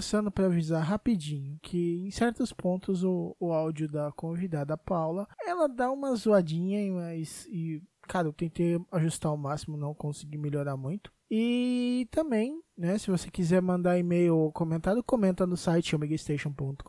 Passando para avisar rapidinho que em certos pontos o, o áudio da convidada Paula ela dá uma zoadinha, mas e cara, eu tentei ajustar ao máximo, não consegui melhorar muito. E também, né, se você quiser mandar e-mail ou comentário, comenta no site omegastation.com.br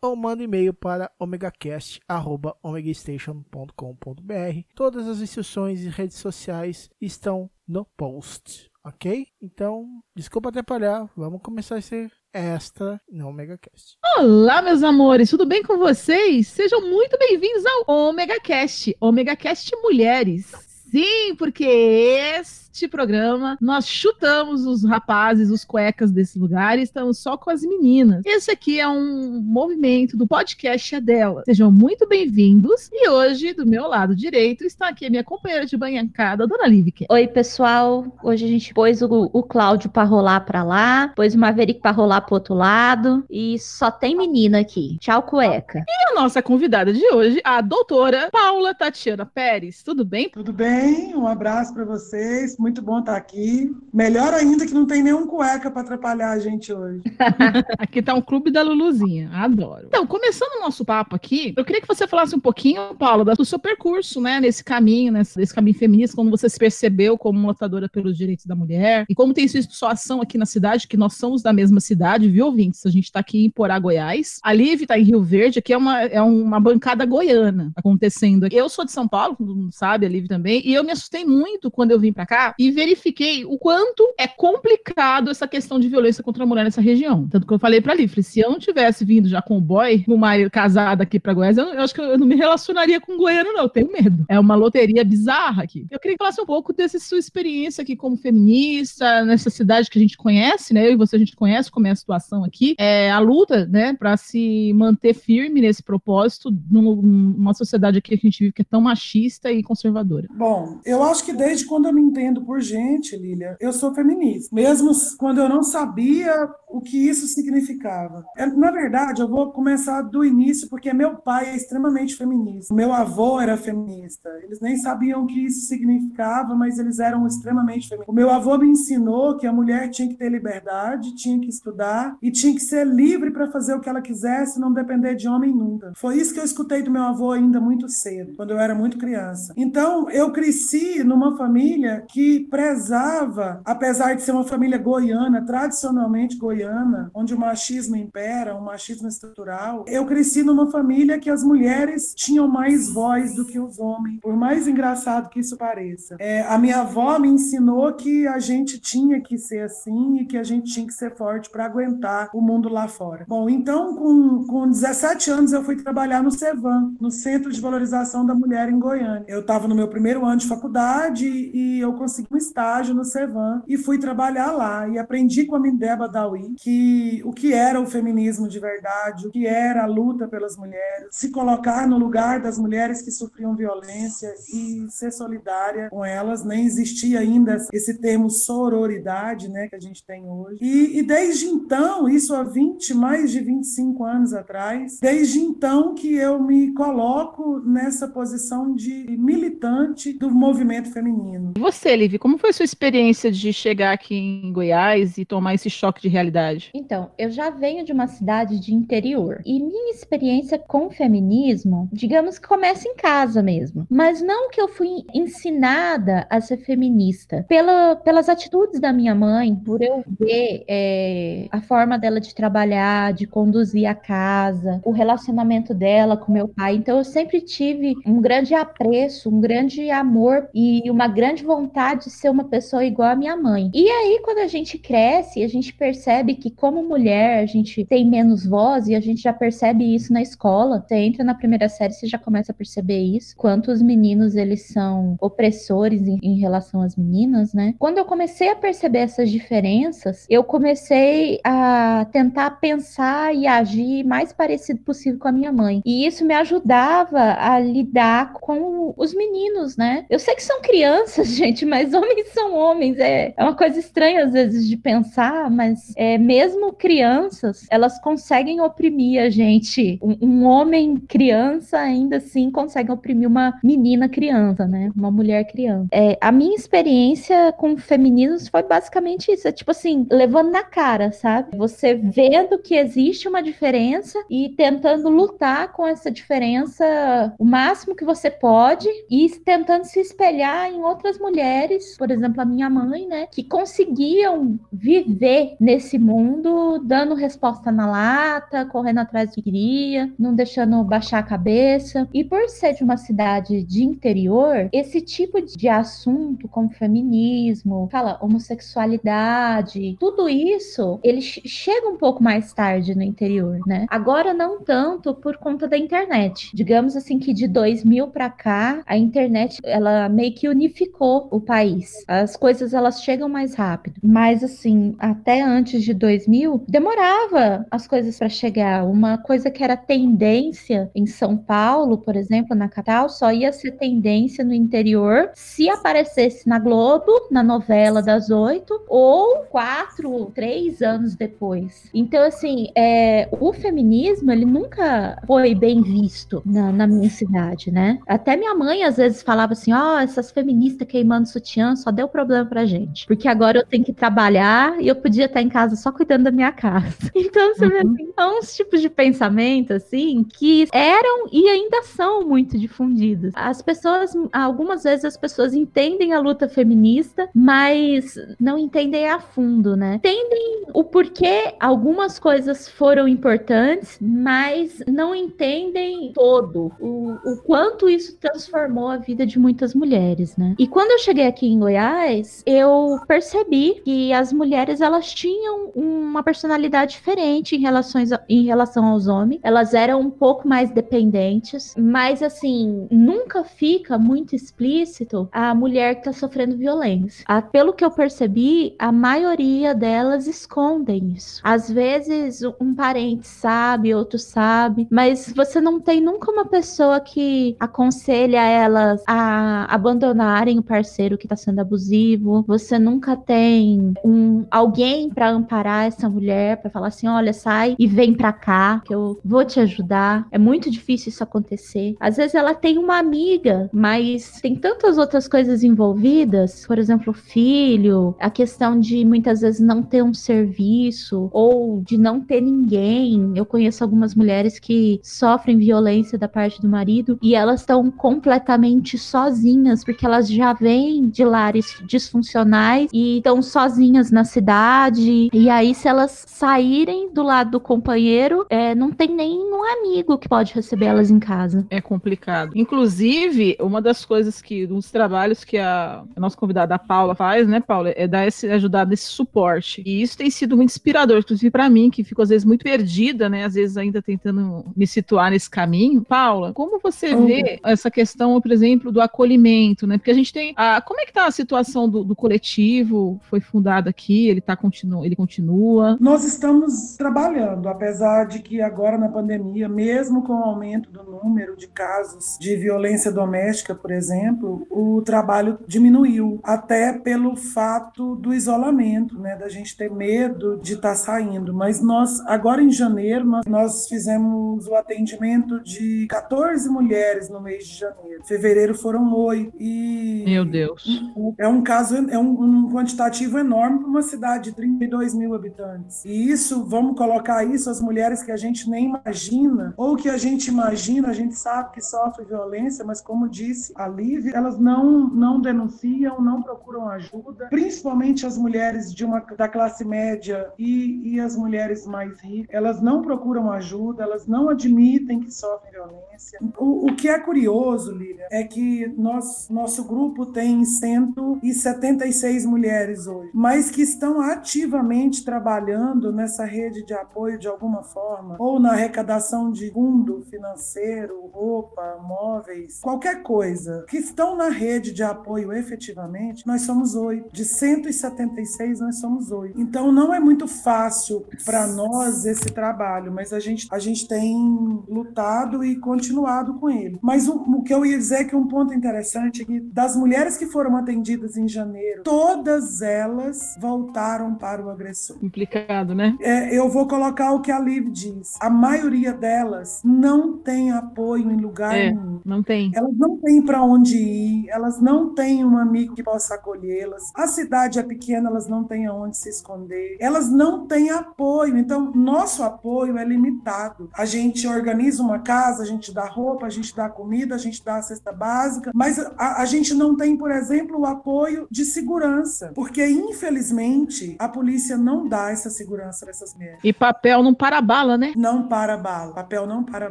ou manda e-mail para omegacast@omegastation.com.br. Todas as instruções e redes sociais estão no post ok? Então, desculpa atrapalhar, vamos começar ser extra no OmegaCast. Olá, meus amores, tudo bem com vocês? Sejam muito bem-vindos ao OmegaCast, OmegaCast Mulheres. Sim, porque esse este programa, nós chutamos os rapazes, os cuecas desse lugar e estamos só com as meninas. Esse aqui é um movimento do podcast é dela. Sejam muito bem-vindos. E hoje, do meu lado direito, está aqui a minha companheira de banhancada, Dona Livique. Oi, pessoal. Hoje a gente pôs o, o Cláudio para rolar para lá, pôs o Maverick para rolar pro outro lado e só tem menina aqui. Tchau, cueca. E a nossa convidada de hoje, a doutora Paula Tatiana Pérez. Tudo bem? Tudo bem. Um abraço para vocês muito bom estar aqui. Melhor ainda que não tem nenhum cueca para atrapalhar a gente hoje. aqui está um clube da Luluzinha, adoro. Então, começando o nosso papo aqui, eu queria que você falasse um pouquinho, Paulo, do seu percurso, né, nesse caminho, nesse, nesse caminho feminista, como você se percebeu como lutadora pelos direitos da mulher e como tem sido sua ação aqui na cidade, que nós somos da mesma cidade, viu, ouvintes? A gente está aqui em Porá, Goiás. A Liv está em Rio Verde, aqui é uma, é uma bancada goiana acontecendo. Eu sou de São Paulo, mundo sabe, a Liv também, e eu me assustei muito quando eu vim para cá e verifiquei o quanto é complicado essa questão de violência contra a mulher nessa região. Tanto que eu falei pra Lifre, se eu não tivesse vindo já com o boy, com o marido casado aqui pra Goiás, eu, eu, acho que eu não me relacionaria com o goiano, não. Eu tenho medo. É uma loteria bizarra aqui. Eu queria que falasse um pouco dessa sua experiência aqui como feminista, nessa cidade que a gente conhece, né? Eu e você a gente conhece como é a situação aqui. É a luta, né, pra se manter firme nesse propósito numa sociedade aqui que a gente vive que é tão machista e conservadora. Bom, eu acho que desde quando eu me entendo por gente, Lília, eu sou feminista, mesmo quando eu não sabia o que isso significava. É, na verdade, eu vou começar do início, porque meu pai é extremamente feminista. Meu avô era feminista. Eles nem sabiam o que isso significava, mas eles eram extremamente feministas. O meu avô me ensinou que a mulher tinha que ter liberdade, tinha que estudar e tinha que ser livre para fazer o que ela quisesse, não depender de homem nunca. Foi isso que eu escutei do meu avô ainda muito cedo, quando eu era muito criança. Então, eu cresci numa família que prezava, apesar de ser uma família goiana, tradicionalmente goiana, onde o machismo impera, um machismo estrutural, eu cresci numa família que as mulheres tinham mais voz do que os homens, por mais engraçado que isso pareça. É, a minha avó me ensinou que a gente tinha que ser assim e que a gente tinha que ser forte para aguentar o mundo lá fora. Bom, então com, com 17 anos eu fui trabalhar no CEVAM, no Centro de Valorização da Mulher em Goiânia. Eu estava no meu primeiro ano de faculdade e eu consegui um estágio no Cevan e fui trabalhar lá e aprendi com a Mindeba Dawi que o que era o feminismo de verdade, o que era a luta pelas mulheres, se colocar no lugar das mulheres que sofriam violência e ser solidária com elas. Nem existia ainda esse termo sororidade, né, que a gente tem hoje. E, e desde então, isso há 20, mais de 25 anos atrás, desde então que eu me coloco nessa posição de militante do movimento feminino. Você, Como foi sua experiência de chegar aqui em Goiás e tomar esse choque de realidade? Então, eu já venho de uma cidade de interior e minha experiência com o feminismo, digamos que começa em casa mesmo. Mas não que eu fui ensinada a ser feminista. Pela, pelas atitudes da minha mãe, por eu ver é, a forma dela de trabalhar, de conduzir a casa, o relacionamento dela com meu pai. Então, eu sempre tive um grande apreço, um grande amor e uma grande vontade de ser uma pessoa igual a minha mãe. E aí, quando a gente cresce, a gente percebe que, como mulher, a gente tem menos voz e a gente já percebe isso na escola. Você entra na primeira série, você já começa a perceber isso. Quantos meninos eles são opressores em, em relação às meninas, né? Quando eu comecei a perceber essas diferenças, eu comecei a tentar pensar e agir mais parecido possível com a minha mãe. E isso me ajudava a lidar com os meninos, né? Eu sei que são crianças, gente, mas homens são homens. É, é uma coisa estranha às vezes de pensar, mas é, mesmo crianças, elas conseguem oprimir a gente. Um, um homem criança ainda assim consegue oprimir uma menina criança, né? Uma mulher criança. É, a minha experiência com feminismos foi basicamente isso. É tipo assim, levando na cara, sabe? Você vendo que existe uma diferença e tentando lutar com essa diferença o máximo que você pode e tentando se espelhar em outras mulheres, por exemplo, a minha mãe, né, que conseguiam viver nesse mundo, dando resposta na lata, correndo atrás de queria, não deixando baixar a cabeça. E por ser de uma cidade de interior, esse tipo de assunto como feminismo, fala homossexualidade, tudo isso, ele chega um pouco mais tarde no interior, né? Agora não tanto por conta da internet. Digamos assim que de 2000 para cá, a internet ela meio que unificou o país. As coisas elas chegam mais rápido. Mas assim, até antes de 2000, demorava as coisas para chegar. Uma coisa que era tendência em São Paulo, por exemplo, na capital, só ia ser tendência no interior se aparecesse na Globo, na novela das oito, ou quatro, três anos depois. Então, assim, é, o feminismo, ele nunca foi bem visto na, na minha cidade, né? Até minha mãe, às vezes, falava assim, ó, oh, essas feministas queimando sutiã só deu problema pra gente. Porque agora eu tenho que trabalhar e eu podia estar em casa só cuidando da minha casa. Então, você uhum. vê, assim, são uns tipos de pensamento, assim, que eram e ainda são muito difundidos. As pessoas, algumas vezes, as pessoas entendem a luta feminista, mas não entendem a fundo, né? Entendem o porquê algumas coisas foram importantes, mas não entendem todo o, o quanto isso transformou a vida de muitas mulheres, né? E quando eu cheguei aqui em Goiás, eu percebi que as mulheres elas tinham uma personalidade diferente em, relações, em relação aos homens. Elas eram um pouco mais dependentes, mas assim, nunca fica muito explícito a mulher que tá sofrendo violência. A, pelo que eu percebi, a maioria delas escondem isso. Às vezes um parente sabe, outro sabe, mas você não tem nunca uma pessoa que aconselha elas a abandonarem o parceiro que tá sendo abusivo. Você nunca tem um alguém para amparar essa mulher, para falar assim, olha, sai e vem para cá, que eu vou te ajudar. É muito difícil isso acontecer. Às vezes ela tem uma amiga, mas tem tantas outras coisas envolvidas, por exemplo, filho, a questão de muitas vezes não ter um serviço ou de não ter ninguém. Eu conheço algumas mulheres que sofrem violência da parte do marido e elas estão completamente sozinhas porque elas já vêm de lares disfuncionais e estão sozinhas na cidade. E aí, se elas saírem do lado do companheiro, é, não tem nenhum amigo que pode receber elas em casa. É complicado. Inclusive, uma das coisas que, um dos trabalhos que a, a nossa convidada a Paula faz, né, Paula, é dar esse, ajudar nesse suporte. E isso tem sido muito inspirador, inclusive para mim, que fico às vezes muito perdida, né, às vezes ainda tentando me situar nesse caminho. Paula, como você uhum. vê essa questão, por exemplo, do acolhimento, né? Porque a gente tem, a, como é que tá a situação do, do coletivo? Foi fundado aqui, ele tá continu, ele continua? Nós estamos trabalhando, apesar de que agora na pandemia, mesmo com o aumento do número de casos de violência doméstica, por exemplo, o trabalho diminuiu, até pelo fato do isolamento, né, da gente ter medo de estar tá saindo. Mas nós, agora em janeiro, nós, nós fizemos o atendimento de 14 mulheres no mês de janeiro. Fevereiro foram oito. E Meu Deus. É um caso, é um, um quantitativo enorme para uma cidade de 32 mil habitantes. E isso, vamos colocar isso, as mulheres que a gente nem imagina, ou que a gente imagina, a gente sabe que sofre violência, mas como disse a Lívia, elas não, não denunciam, não procuram ajuda, principalmente as mulheres de uma, da classe média e, e as mulheres mais ricas, elas não procuram ajuda, elas não admitem que sofrem violência. O, o que é curioso, Lívia, é que nós, nosso grupo tem 176 mulheres hoje, mas que estão ativamente trabalhando nessa rede de apoio de alguma forma, ou na arrecadação de fundo financeiro, roupa, móveis, qualquer coisa, que estão na rede de apoio efetivamente, nós somos oito. De 176, nós somos oito. Então não é muito fácil para nós esse trabalho, mas a gente, a gente tem lutado e continuado com ele. Mas o, o que eu ia dizer é que um ponto interessante é que das mulheres que foram atendidas em janeiro, todas elas voltaram para o agressor. Complicado, né? É, eu vou colocar o que a Liv diz. A maioria delas não tem apoio em lugar É, nenhum. não tem. Elas não têm para onde ir, elas não têm um amigo que possa acolhê-las. A cidade é pequena, elas não têm aonde se esconder. Elas não têm apoio, então nosso apoio é limitado. A gente organiza uma casa, a gente dá roupa, a gente dá comida, a gente dá a cesta básica, mas a, a gente não tem, por exemplo, o apoio de segurança, porque infelizmente a polícia não dá essa segurança para essas mulheres. E papel não para bala, né? Não para bala, papel não para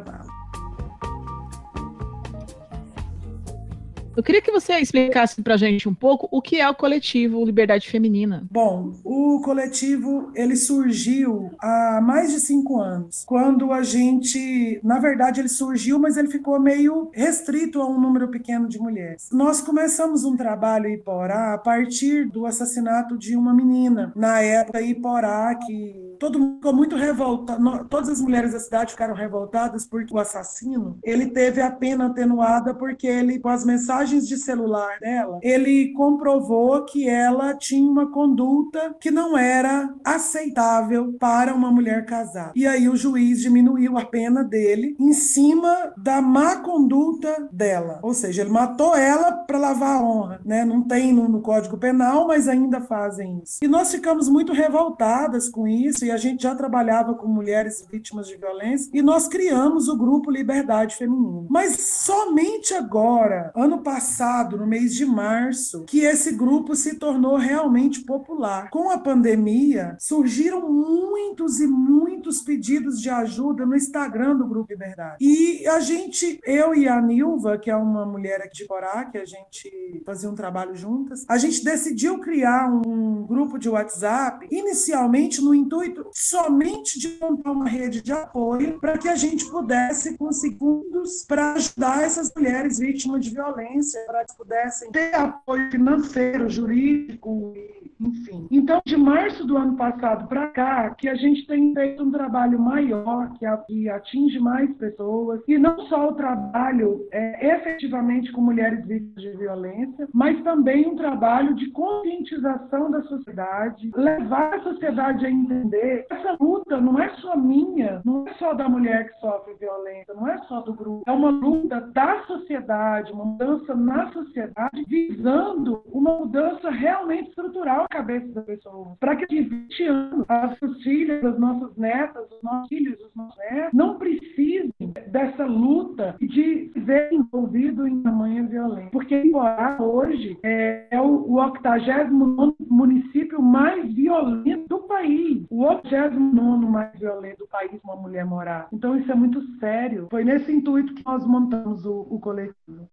bala. Eu queria que você explicasse pra gente um pouco o que é o coletivo Liberdade Feminina. Bom, o coletivo ele surgiu há mais de cinco anos, quando a gente, na verdade, ele surgiu, mas ele ficou meio restrito a um número pequeno de mulheres. Nós começamos um trabalho em Iporá a partir do assassinato de uma menina na época Iporá que todo mundo ficou muito revoltado, todas as mulheres da cidade ficaram revoltadas porque o assassino ele teve a pena atenuada porque ele com as mensagens de celular dela, ele comprovou que ela tinha uma conduta que não era aceitável para uma mulher casada. E aí o juiz diminuiu a pena dele em cima da má conduta dela. Ou seja, ele matou ela para lavar a honra, né? Não tem no, no Código Penal, mas ainda fazem isso. E nós ficamos muito revoltadas com isso e a gente já trabalhava com mulheres vítimas de violência e nós criamos o grupo Liberdade Feminina. Mas somente agora, ano passado, no mês de março, que esse grupo se tornou realmente popular. Com a pandemia, surgiram muitos e muitos pedidos de ajuda no Instagram do Grupo Liberdade. E a gente, eu e a Nilva, que é uma mulher aqui de Corá, que a gente fazia um trabalho juntas, a gente decidiu criar um grupo de WhatsApp, inicialmente no intuito somente de montar uma rede de apoio para que a gente pudesse conseguir para ajudar essas mulheres vítimas de violência, para que pudessem ter apoio financeiro, jurídico, enfim. Então, de março do ano passado para cá, que a gente tem feito um trabalho maior, que atinge mais pessoas, e não só o trabalho é, efetivamente com mulheres vítimas de violência, mas também um trabalho de conscientização da sociedade, levar a sociedade a entender essa luta não é só minha, não é só da mulher que sofre violência, não é só do grupo, é uma luta da sociedade, uma mudança na sociedade, visando uma mudança realmente estrutural na cabeça da pessoa. Para que de 20 anos, as suas filhas, as nossas netas, os nossos filhos, os nossos netos, não precisem dessa luta de ver envolvido em tamanha violência. Porque Iporá, hoje, é, é o, o 89 município mais violento do país. O 89 mais violento do país, uma mulher morar. Então, isso é muito sério. Foi nesse intuito que nós montamos o, o coletivo.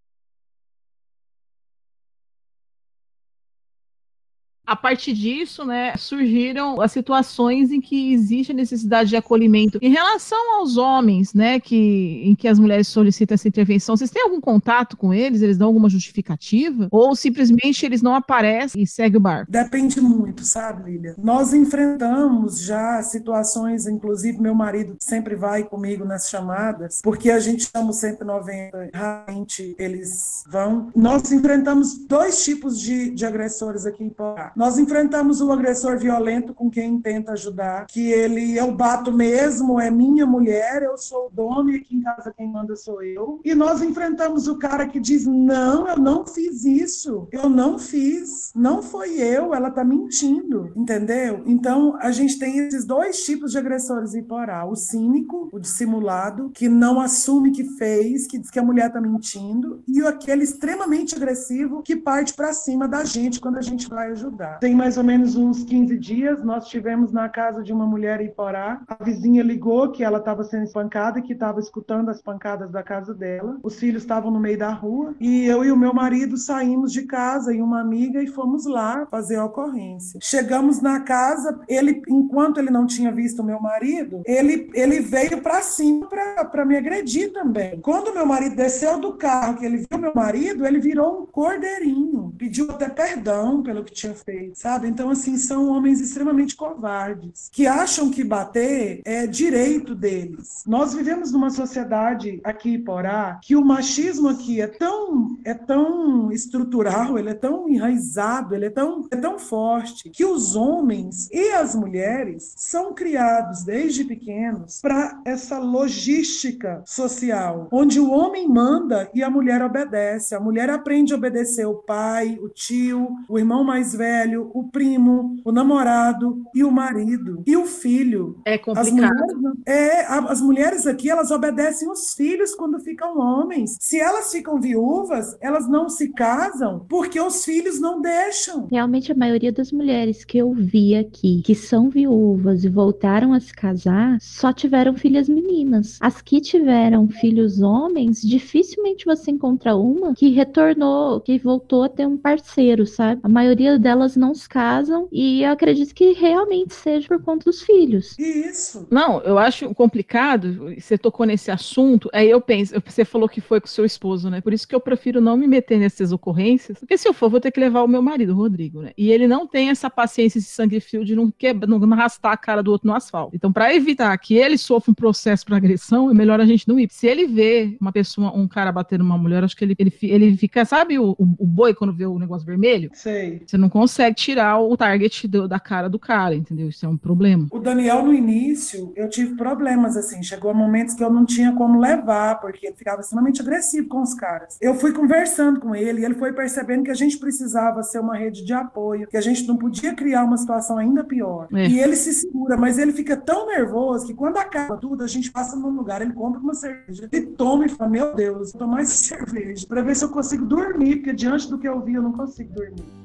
A partir disso, né, surgiram as situações em que existe a necessidade de acolhimento. Em relação aos homens, né, que, em que as mulheres solicitam essa intervenção, vocês têm algum contato com eles? Eles dão alguma justificativa? Ou simplesmente eles não aparecem e segue o barco? Depende muito, sabe, Lília? Nós enfrentamos já situações, inclusive meu marido sempre vai comigo nas chamadas, porque a gente chama o 190, raramente eles vão. Nós enfrentamos dois tipos de, de agressores aqui em Porá. Nós enfrentamos o agressor violento com quem tenta ajudar, que ele eu bato mesmo, é minha mulher, eu sou o dono e aqui em casa quem manda sou eu. E nós enfrentamos o cara que diz: "Não, eu não fiz isso. Eu não fiz. Não foi eu, ela tá mentindo". Entendeu? Então, a gente tem esses dois tipos de agressores em Porá, o cínico, o dissimulado, que não assume que fez, que diz que a mulher tá mentindo, e aquele extremamente agressivo que parte para cima da gente quando a gente vai ajudar. Mudar. Tem mais ou menos uns 15 dias, nós estivemos na casa de uma mulher em Porá. A vizinha ligou que ela estava sendo espancada e que estava escutando as pancadas da casa dela. Os filhos estavam no meio da rua e eu e o meu marido saímos de casa e uma amiga e fomos lá fazer a ocorrência. Chegamos na casa, ele, enquanto ele não tinha visto o meu marido, ele, ele veio para cima para me agredir também. Quando meu marido desceu do carro, que ele viu meu marido, ele virou um cordeirinho, pediu até perdão pelo que tinha feito, sabe? Então, assim, são homens extremamente covardes, que acham que bater é direito deles. Nós vivemos numa sociedade aqui em Porá que o machismo aqui é tão, é tão estrutural, ele é tão enraizado, ele é tão, é tão forte, que os homens e as mulheres são criados desde pequenos para essa logística social, onde o homem manda e a mulher obedece. A mulher aprende a obedecer o pai, o tio, o irmão mais velho, o primo, o namorado e o marido e o filho. É complicado. As mulheres, é, as mulheres aqui, elas obedecem os filhos quando ficam homens. Se elas ficam viúvas, elas não se casam porque os filhos não deixam. Realmente a maioria das mulheres que eu vi aqui, que são viúvas e voltaram a se casar, só tiveram filhas meninas. As que tiveram filhos homens, dificilmente você encontra uma que retornou, que voltou a ter um parceiro, sabe? A maioria delas não se casam e eu acredito que realmente seja por conta dos filhos. Isso. Não, eu acho complicado. Você tocou nesse assunto, aí eu penso, você falou que foi com seu esposo, né? Por isso que eu prefiro não me meter nessas ocorrências, porque se eu for, vou ter que levar o meu marido, o Rodrigo, né? E ele não tem essa paciência, esse sangue frio de não, quebra, não arrastar a cara do outro no asfalto. Então, para evitar que ele sofra um processo para agressão, é melhor a gente não ir. Se ele vê uma pessoa, um cara batendo uma mulher, acho que ele, ele, ele fica, sabe o, o boi quando vê o negócio vermelho? Sei. Você não consegue tirar o target do, da cara do cara, entendeu? Isso é um problema. O Daniel, no início, eu tive problemas, assim. Chegou a momentos que eu não tinha como levar, porque ele ficava extremamente agressivo com os caras. Eu fui conversando com ele e ele foi percebendo que a gente precisava ser uma rede de apoio, que a gente não podia criar uma situação ainda pior. É. E ele se segura, mas ele fica tão nervoso que quando acaba tudo, a gente passa num lugar, ele compra uma cerveja, ele toma e fala: Meu Deus, vou tomar essa cerveja, para ver se eu consigo dormir, porque diante do que eu vi, eu não consigo dormir.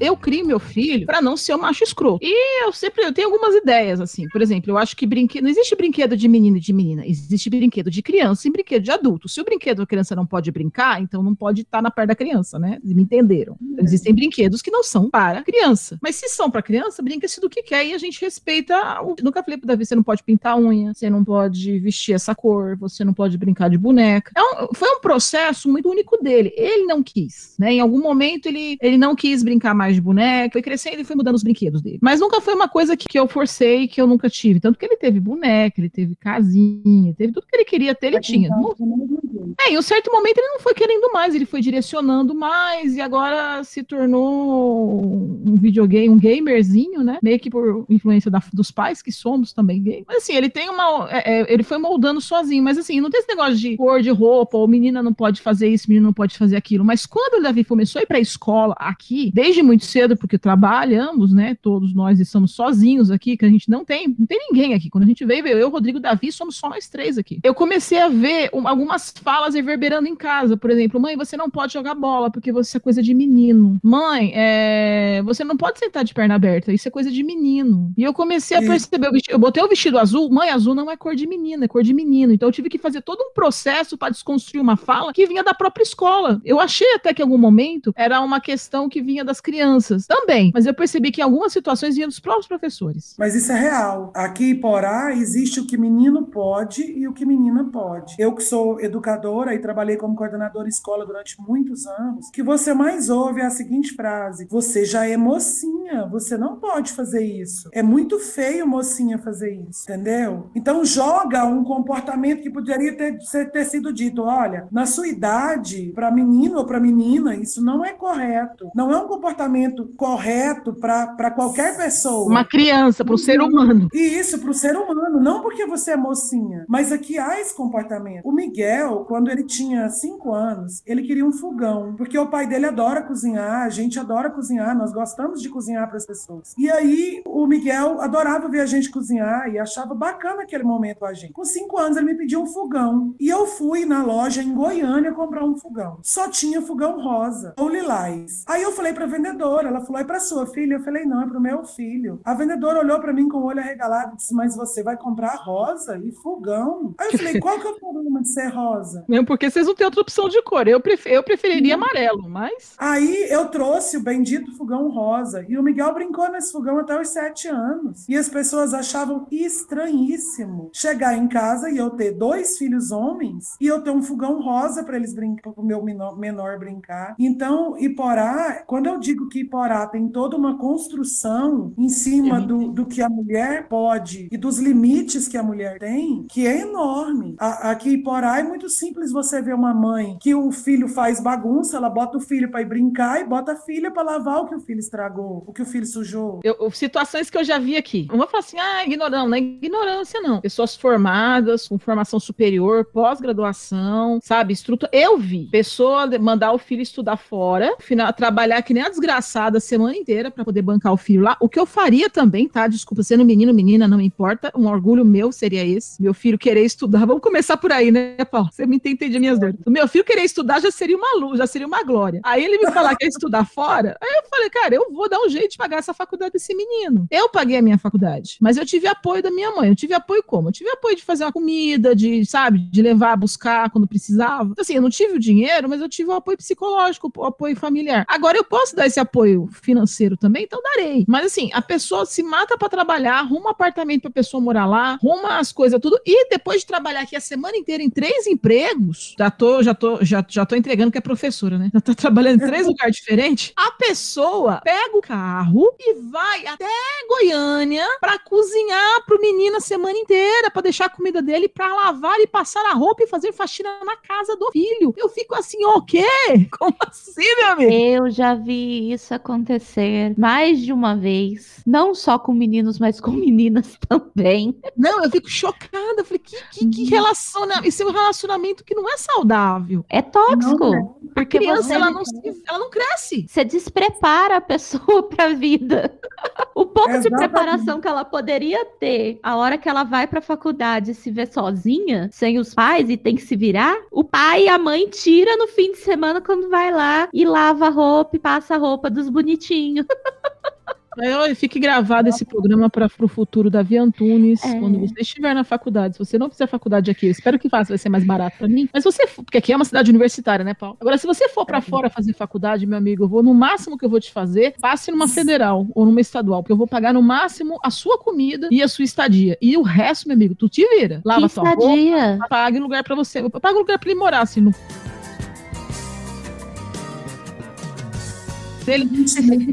Eu crio meu filho para não ser um macho escroto. E eu sempre eu tenho algumas ideias, assim. Por exemplo, eu acho que brinquedo. Não existe brinquedo de menino e de menina. Existe brinquedo de criança e brinquedo de adulto. Se o brinquedo da criança não pode brincar, então não pode estar na perna da criança, né? Me entenderam. Então, existem brinquedos que não são para criança. Mas se são para criança, brinca-se do que quer e a gente respeita. O... Nunca falei pro Davi: você não pode pintar unha, você não pode vestir essa cor, você não pode brincar de boneca. Um... foi um processo muito único dele. Ele não quis, né? Em algum momento ele, ele não quis brincar mais de boneca, foi crescendo e foi mudando os brinquedos dele. Mas nunca foi uma coisa que, que eu forcei, que eu nunca tive. Tanto que ele teve boneca, ele teve casinha, teve tudo que ele queria ter, ele tinha. É, em um certo momento ele não foi querendo mais, ele foi direcionando mais e agora se tornou um videogame, um gamerzinho, né? Meio que por influência da, dos pais, que somos também gay. Mas assim, ele tem uma. É, é, ele foi moldando sozinho, mas assim, não tem esse negócio de cor de roupa, ou menina não pode fazer isso, menino não pode fazer aquilo. Mas quando o Davi começou a ir pra escola aqui, desde muito cedo, porque trabalhamos, né? Todos nós estamos sozinhos aqui, que a gente não tem, não tem ninguém aqui. Quando a gente veio, eu, Rodrigo, Davi, somos só nós três aqui. Eu comecei a ver um, algumas falas reverberando em casa, por exemplo, mãe, você não pode jogar bola porque você é coisa de menino. Mãe, é... você não pode sentar de perna aberta, isso é coisa de menino. E eu comecei a perceber, eu botei o vestido azul, mãe, azul não é cor de menina, é cor de menino. Então eu tive que fazer todo um processo para desconstruir uma fala que vinha da própria escola. Eu achei até que em algum momento era uma questão que vinha das crianças também, mas eu percebi que em algumas situações vinha dos próprios professores. Mas isso é real. Aqui em Porá existe o que menino pode e o que menina pode. Eu que sou educadora e trabalhei como coordenadora escola durante muitos anos, que você mais ouve é a seguinte frase: você já é mocinha, você não pode fazer isso. É muito feio mocinha fazer isso, entendeu? Então joga um comportamento que poderia ter, ter sido dito, olha, na sua idade, para menino ou para menina, isso não é correto. Não é um comportamento correto para qualquer pessoa. Uma criança, para o ser humano. E isso, para o ser humano, não porque você é mocinha, mas aqui há esse comportamento. O Miguel, quando ele tinha cinco anos, ele queria um fogão, porque o pai dele adora cozinhar, a gente adora cozinhar, nós gostamos de cozinhar para as pessoas. E aí o Miguel adorava ver a gente cozinhar e achava bacana aquele momento a gente. Com cinco anos ele me pediu um fogão e eu fui na loja em Goiânia comprar um fogão. Só tinha fogão rosa ou lilás. Aí eu falei para a vendedora, ela falou: "É para sua filha?" Eu falei: "Não, é para o meu filho". A vendedora olhou para mim com o olho arregalado e disse: "Mas você vai comprar rosa e fogão?" Aí eu falei: "Qual que é o problema de ser rosa?" Mesmo porque vocês não têm outra opção de cor. Eu, pref eu preferiria amarelo, mas. Aí eu trouxe o bendito fogão rosa e o Miguel brincou nesse fogão até os sete anos. E as pessoas achavam estranhíssimo chegar em casa e eu ter dois filhos homens e eu ter um fogão rosa para eles brincar, para o meu menor, menor brincar. Então, Iporá, quando eu digo que Iporá tem toda uma construção em cima do, do que a mulher pode e dos limites que a mulher tem, que é enorme. A, aqui em Iporá é muito simples você ver uma mãe que o filho faz bagunça, ela bota o filho para ir brincar e bota a filha para lavar o que o filho estragou, o que o filho sujou. Eu, situações que eu já vi aqui. Uma fala assim, ah, ignorância, não é ignorância, não. Pessoas formadas, com formação superior, pós-graduação, sabe, estrutura. Eu vi pessoa mandar o filho estudar fora, final, trabalhar que nem a desgraçada a semana inteira para poder bancar o filho lá. O que eu faria também, tá? Desculpa, sendo menino, menina, não importa. Um orgulho meu seria esse. Meu filho querer estudar. Vamos começar por aí, né, Paulo? Você me entende minhas dores. Meu filho querer estudar já seria uma luz, já seria uma glória. Aí ele me falar que quer estudar fora, aí eu falei, cara, eu vou dar um jeito de pagar essa faculdade desse menino. Eu paguei a minha faculdade, mas eu tive apoio da minha mãe. Eu tive apoio como? Eu tive apoio de fazer uma comida, de, sabe, de levar, buscar quando precisava. Então, assim, eu não tive o dinheiro, mas eu tive o apoio psicológico, o apoio familiar. Agora, eu posso dar esse apoio financeiro também, então darei. Mas, assim, a pessoa se mata para trabalhar, arruma um apartamento pra pessoa morar lá, arruma as coisas tudo, e depois de trabalhar aqui a semana inteira em três empregos, já tô, já tô, já, já tô entregando que é professora, né? Já tá trabalhando em três lugares diferentes. A pessoa pega o carro e vai até Goiânia para cozinhar pro menino a semana inteira, para deixar a comida dele, para lavar e passar a roupa e fazer faxina na casa do filho. Eu fico assim, o quê? Como assim, meu amigo? Eu já vi isso acontecer mais de uma vez, não só com meninos, mas com meninas também. Não, eu fico chocada. Eu falei, que, que, que relacionamento? Isso é um relacionamento que não é saudável. É tóxico. Não, é. Porque a criança, você... ela, não, ela não cresce. Você desprepara a pessoa para a vida. o pouco Exatamente. de preparação que ela poderia ter, a hora que ela vai para a faculdade e se vê sozinha, sem os pais e tem que se virar, o pai e a mãe tira no fim de semana quando vai lá e lava a roupa e passa a roupa dos bonitinhos. Fique gravado esse programa para o futuro da Via Antunes, é. quando você estiver na faculdade. Se você não fizer faculdade aqui, eu espero que faça, vai ser mais barato para mim. Mas você porque aqui é uma cidade universitária, né, Paulo? Agora, se você for para é. fora fazer faculdade, meu amigo, eu vou no máximo que eu vou te fazer, passe numa federal ou numa estadual, porque eu vou pagar no máximo a sua comida e a sua estadia. E o resto, meu amigo, tu te vira. Lava que sua estadia? roupa, pague lugar para você. Eu pago lugar para ele morar, assim, no dele.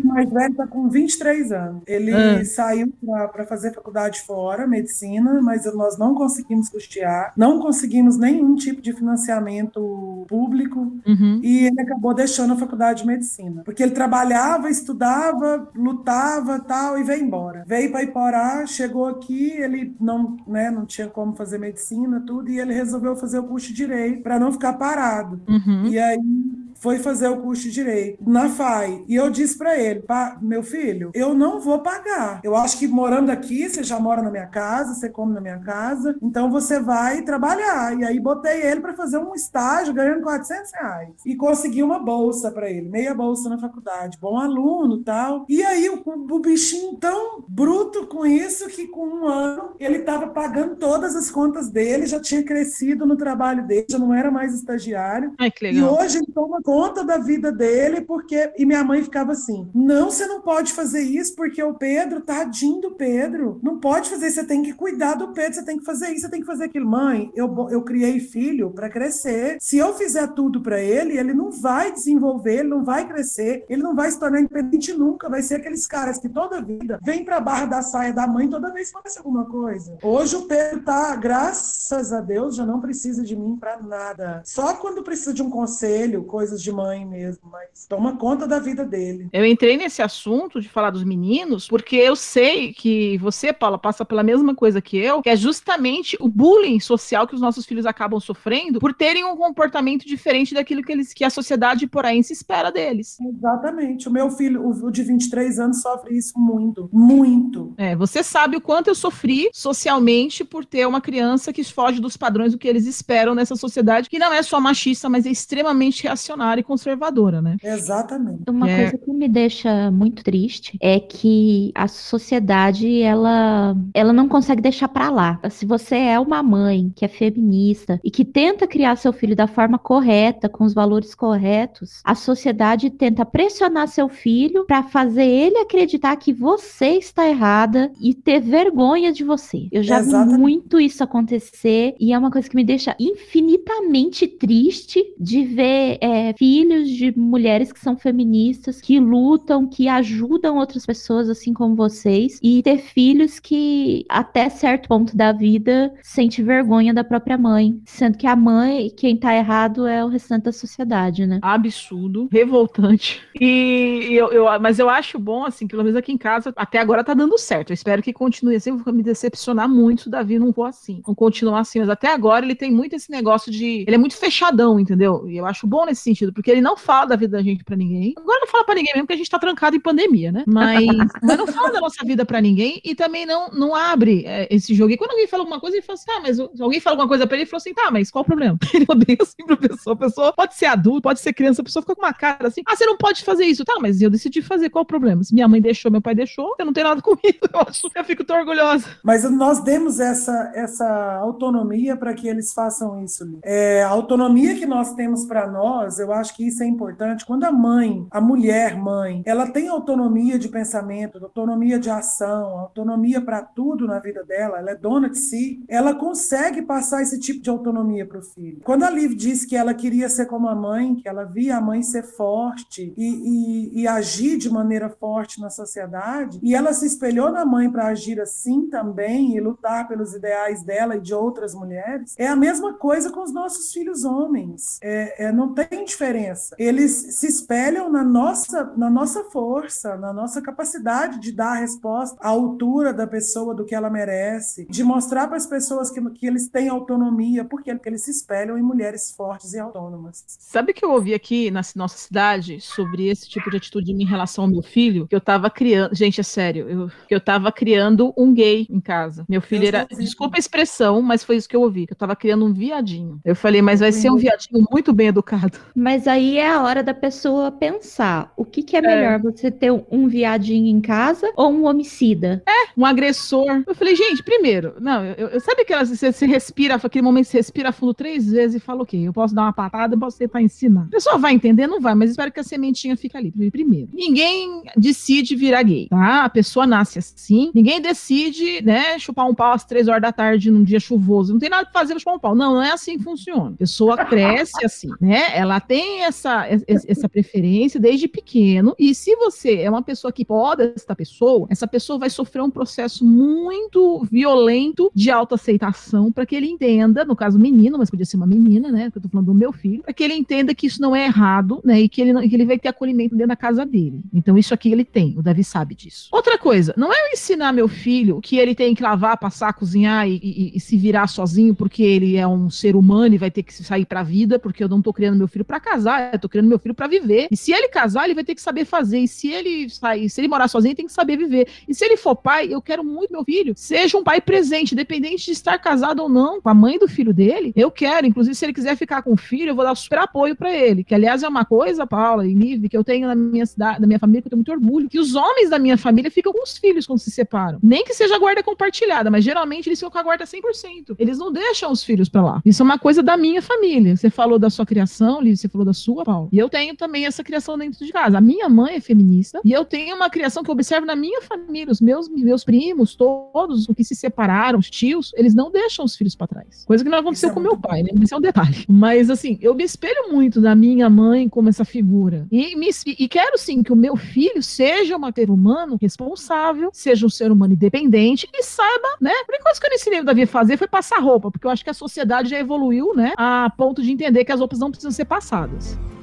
O mais velho está com 23 anos. Ele ah. saiu para fazer faculdade fora, medicina, mas nós não conseguimos custear, não conseguimos nenhum tipo de financiamento público uhum. e ele acabou deixando a faculdade de medicina. Porque ele trabalhava, estudava, lutava tal e veio embora. Veio para Iporá, chegou aqui, ele não, né, não tinha como fazer medicina, tudo, e ele resolveu fazer o curso de direito para não ficar parado. Uhum. E aí foi fazer o curso de direito na FAI. E eu disse para ele, meu filho, eu não vou pagar. Eu acho que morando aqui, você já mora na minha casa, você come na minha casa, então você vai trabalhar. E aí botei ele para fazer um estágio ganhando 400 reais. E consegui uma bolsa para ele, meia bolsa na faculdade. Bom aluno tal. E aí o, o bichinho tão bruto com isso que com um ano ele estava pagando todas as contas dele, já tinha crescido no trabalho dele, já não era mais estagiário. Ai, que legal. E hoje ele toma conta conta da vida dele, porque. E minha mãe ficava assim: não, você não pode fazer isso, porque o Pedro, tadinho do Pedro, não pode fazer isso, você tem que cuidar do Pedro, você tem que fazer isso, você tem que fazer aquilo. Mãe, eu, eu criei filho para crescer. Se eu fizer tudo para ele, ele não vai desenvolver, ele não vai crescer, ele não vai se tornar independente nunca. Vai ser aqueles caras que toda vida vem para barra da saia da mãe toda vez que acontece alguma coisa. Hoje o Pedro tá, graças a Deus, já não precisa de mim para nada. Só quando precisa de um conselho, coisas de mãe mesmo, mas toma conta da vida dele. Eu entrei nesse assunto de falar dos meninos porque eu sei que você, Paula, passa pela mesma coisa que eu, que é justamente o bullying social que os nossos filhos acabam sofrendo por terem um comportamento diferente daquilo que eles que a sociedade poraense espera deles. Exatamente. O meu filho, o de 23 anos, sofre isso muito, muito. É, você sabe o quanto eu sofri socialmente por ter uma criança que foge dos padrões do que eles esperam nessa sociedade, que não é só machista, mas é extremamente reacionária e conservadora, né? Exatamente. Uma É. coisa que me deixa muito triste é que a sociedade ela ela não consegue deixar pra lá. Se você é uma mãe que é feminista e que tenta criar seu filho da forma correta, com os valores corretos, a sociedade tenta pressionar seu filho pra fazer ele acreditar que você está errada e ter vergonha de você. Eu já vi Exatamente. muito isso acontecer e é uma coisa que me deixa infinitamente triste de ver é, filhos de mulheres que são feministas, que lutam, que ajudam outras pessoas assim como vocês, e ter filhos que até certo ponto da vida sente vergonha da própria mãe, sendo que a mãe, quem tá errado é o restante da sociedade, né? absurdo, revoltante. E eu, eu- mas eu acho bom, assim, pelo menos aqui em casa, até agora tá dando certo. Eu espero que continue assim. Eu vou me decepcionar muito se o Davi não for assim. Não continuar assim. Mas até agora ele tem muito esse negócio de. Ele é muito fechadão, entendeu? E eu acho bom nesse sentido, porque ele não fala da vida da gente pra ninguém. Agora não fala pra ninguém mesmo, porque a gente tá trancado em pandemia, né? Mas, mas não fala da nossa vida pra ninguém e também não, não abre é, esse jogo. E quando alguém fala alguma coisa, ele fala assim: tá, mas alguém fala alguma coisa pra ele, ele falou assim: tá, mas qual o problema? Ele odeia sempre a pessoa. A pessoa pode ser adulto, pode ser criança, a pessoa fica com uma cara assim: ah, você não pode fazer isso. Tá, mas eu decidi fazer, qual o problema? Se minha mãe deixou, meu pai deixou, eu não tenho nada com isso. Eu, acho, eu fico tão orgulhosa. Mas nós demos essa, essa autonomia para que eles façam isso. É, a autonomia que nós temos para nós, eu acho que isso é importante. Quando a mãe, a mulher mãe, ela tem autonomia de pensamento, autonomia de ação, autonomia para tudo na vida dela, ela é dona de si, ela consegue passar esse tipo de autonomia para o filho. Quando a Liv disse que ela queria ser como a mãe, que ela via a mãe ser forte e, e, e agir de maneira forte na sociedade, e ela se espelhou na mãe para agir assim também e lutar pelos ideais dela e de outras mulheres, é a mesma coisa com os nossos filhos homens. É, é, não tem diferença. Eles se espelham na nossa, na nossa força, na nossa capacidade de dar a resposta à altura da pessoa, do que ela merece, de mostrar para as pessoas que, que eles têm autonomia, porque eles se espelham em mulheres fortes e autônomas. Sabe o que eu ouvi aqui na nossa cidade sobre esse tipo de atitude em relação ao meu filho? Que eu tava criando. Gente, é sério. Eu, que eu tava criando um gay em casa. Meu filho Eu era. Desculpa a expressão, mas foi isso que eu ouvi. Que eu tava criando um viadinho. Eu falei, mas vai ser um viadinho muito bem educado. Mas aí é a hora da pessoa pensar: o que, que é melhor, você ter um viadinho em casa ou um homicida? Um agressor. Eu falei, gente, primeiro, não, eu, eu sabe que você, você respira, aquele momento você respira fundo três vezes e fala, ok, eu posso dar uma patada, eu posso tentar ensinar. A pessoa vai entender? Não vai, mas espero que a sementinha fique ali. Primeiro, ninguém decide virar gay, tá? A pessoa nasce assim. Ninguém decide, né, chupar um pau às três horas da tarde num dia chuvoso. Não tem nada pra fazer pra chupar um pau. Não, não é assim que funciona. A pessoa cresce assim, né? Ela tem essa, es- essa preferência desde pequeno. E se você é uma pessoa que pode essa pessoa, essa pessoa vai sofrer um processo muito violento de autoaceitação para que ele entenda, no caso menino, mas podia ser uma menina, né? Que eu tô falando do meu filho, para que ele entenda que isso não é errado, né? E que ele, que ele vai ter acolhimento dentro da casa dele. Então, isso aqui ele tem, o Davi sabe disso. Outra coisa, não é eu ensinar meu filho que ele tem que lavar, passar, cozinhar e, e- e se virar sozinho porque ele é um ser humano e vai ter que sair pra vida, porque eu não tô criando meu filho para casar, eu tô criando meu filho para viver. E se ele casar, ele vai ter que saber fazer. E se ele sair, se ele morar sozinho, ele tem que saber viver. E se ele for pai, eu quero muito meu filho seja um pai presente, independente de estar casado ou não com a mãe do filho dele. Eu quero, inclusive, se ele quiser ficar com o filho, eu vou dar super apoio para ele. Que aliás é uma coisa, Paula e Nive, que eu tenho na minha cidade, na minha família, que eu tenho muito orgulho, que os homens da minha família ficam com os filhos quando se separam. Nem que seja guarda compartilhada, mas geralmente eles ficam com a guarda 100%. Eles não deixam os filhos para lá. Isso é uma coisa da minha família. Você falou da sua criação, Liv, você falou da sua, Paula. E eu tenho também essa criação dentro de casa. A minha mãe é feminista e eu tenho uma criação que eu observo na minha família. Os meus, meus primos, todos os que se separaram, os tios, eles não deixam os filhos para trás. Coisa que não aconteceu é com meu pai, né? Mas Isso é um detalhe. Mas assim, eu me espelho muito na minha mãe como essa figura. E, me, e quero sim que o meu filho seja um ser humano responsável, seja um ser humano independente e saiba, né? A única coisa que eu ensinei o Davi a fazer foi passar roupa, porque eu acho que a sociedade já evoluiu, né? A ponto de entender que as roupas não precisam ser passadas temporadas.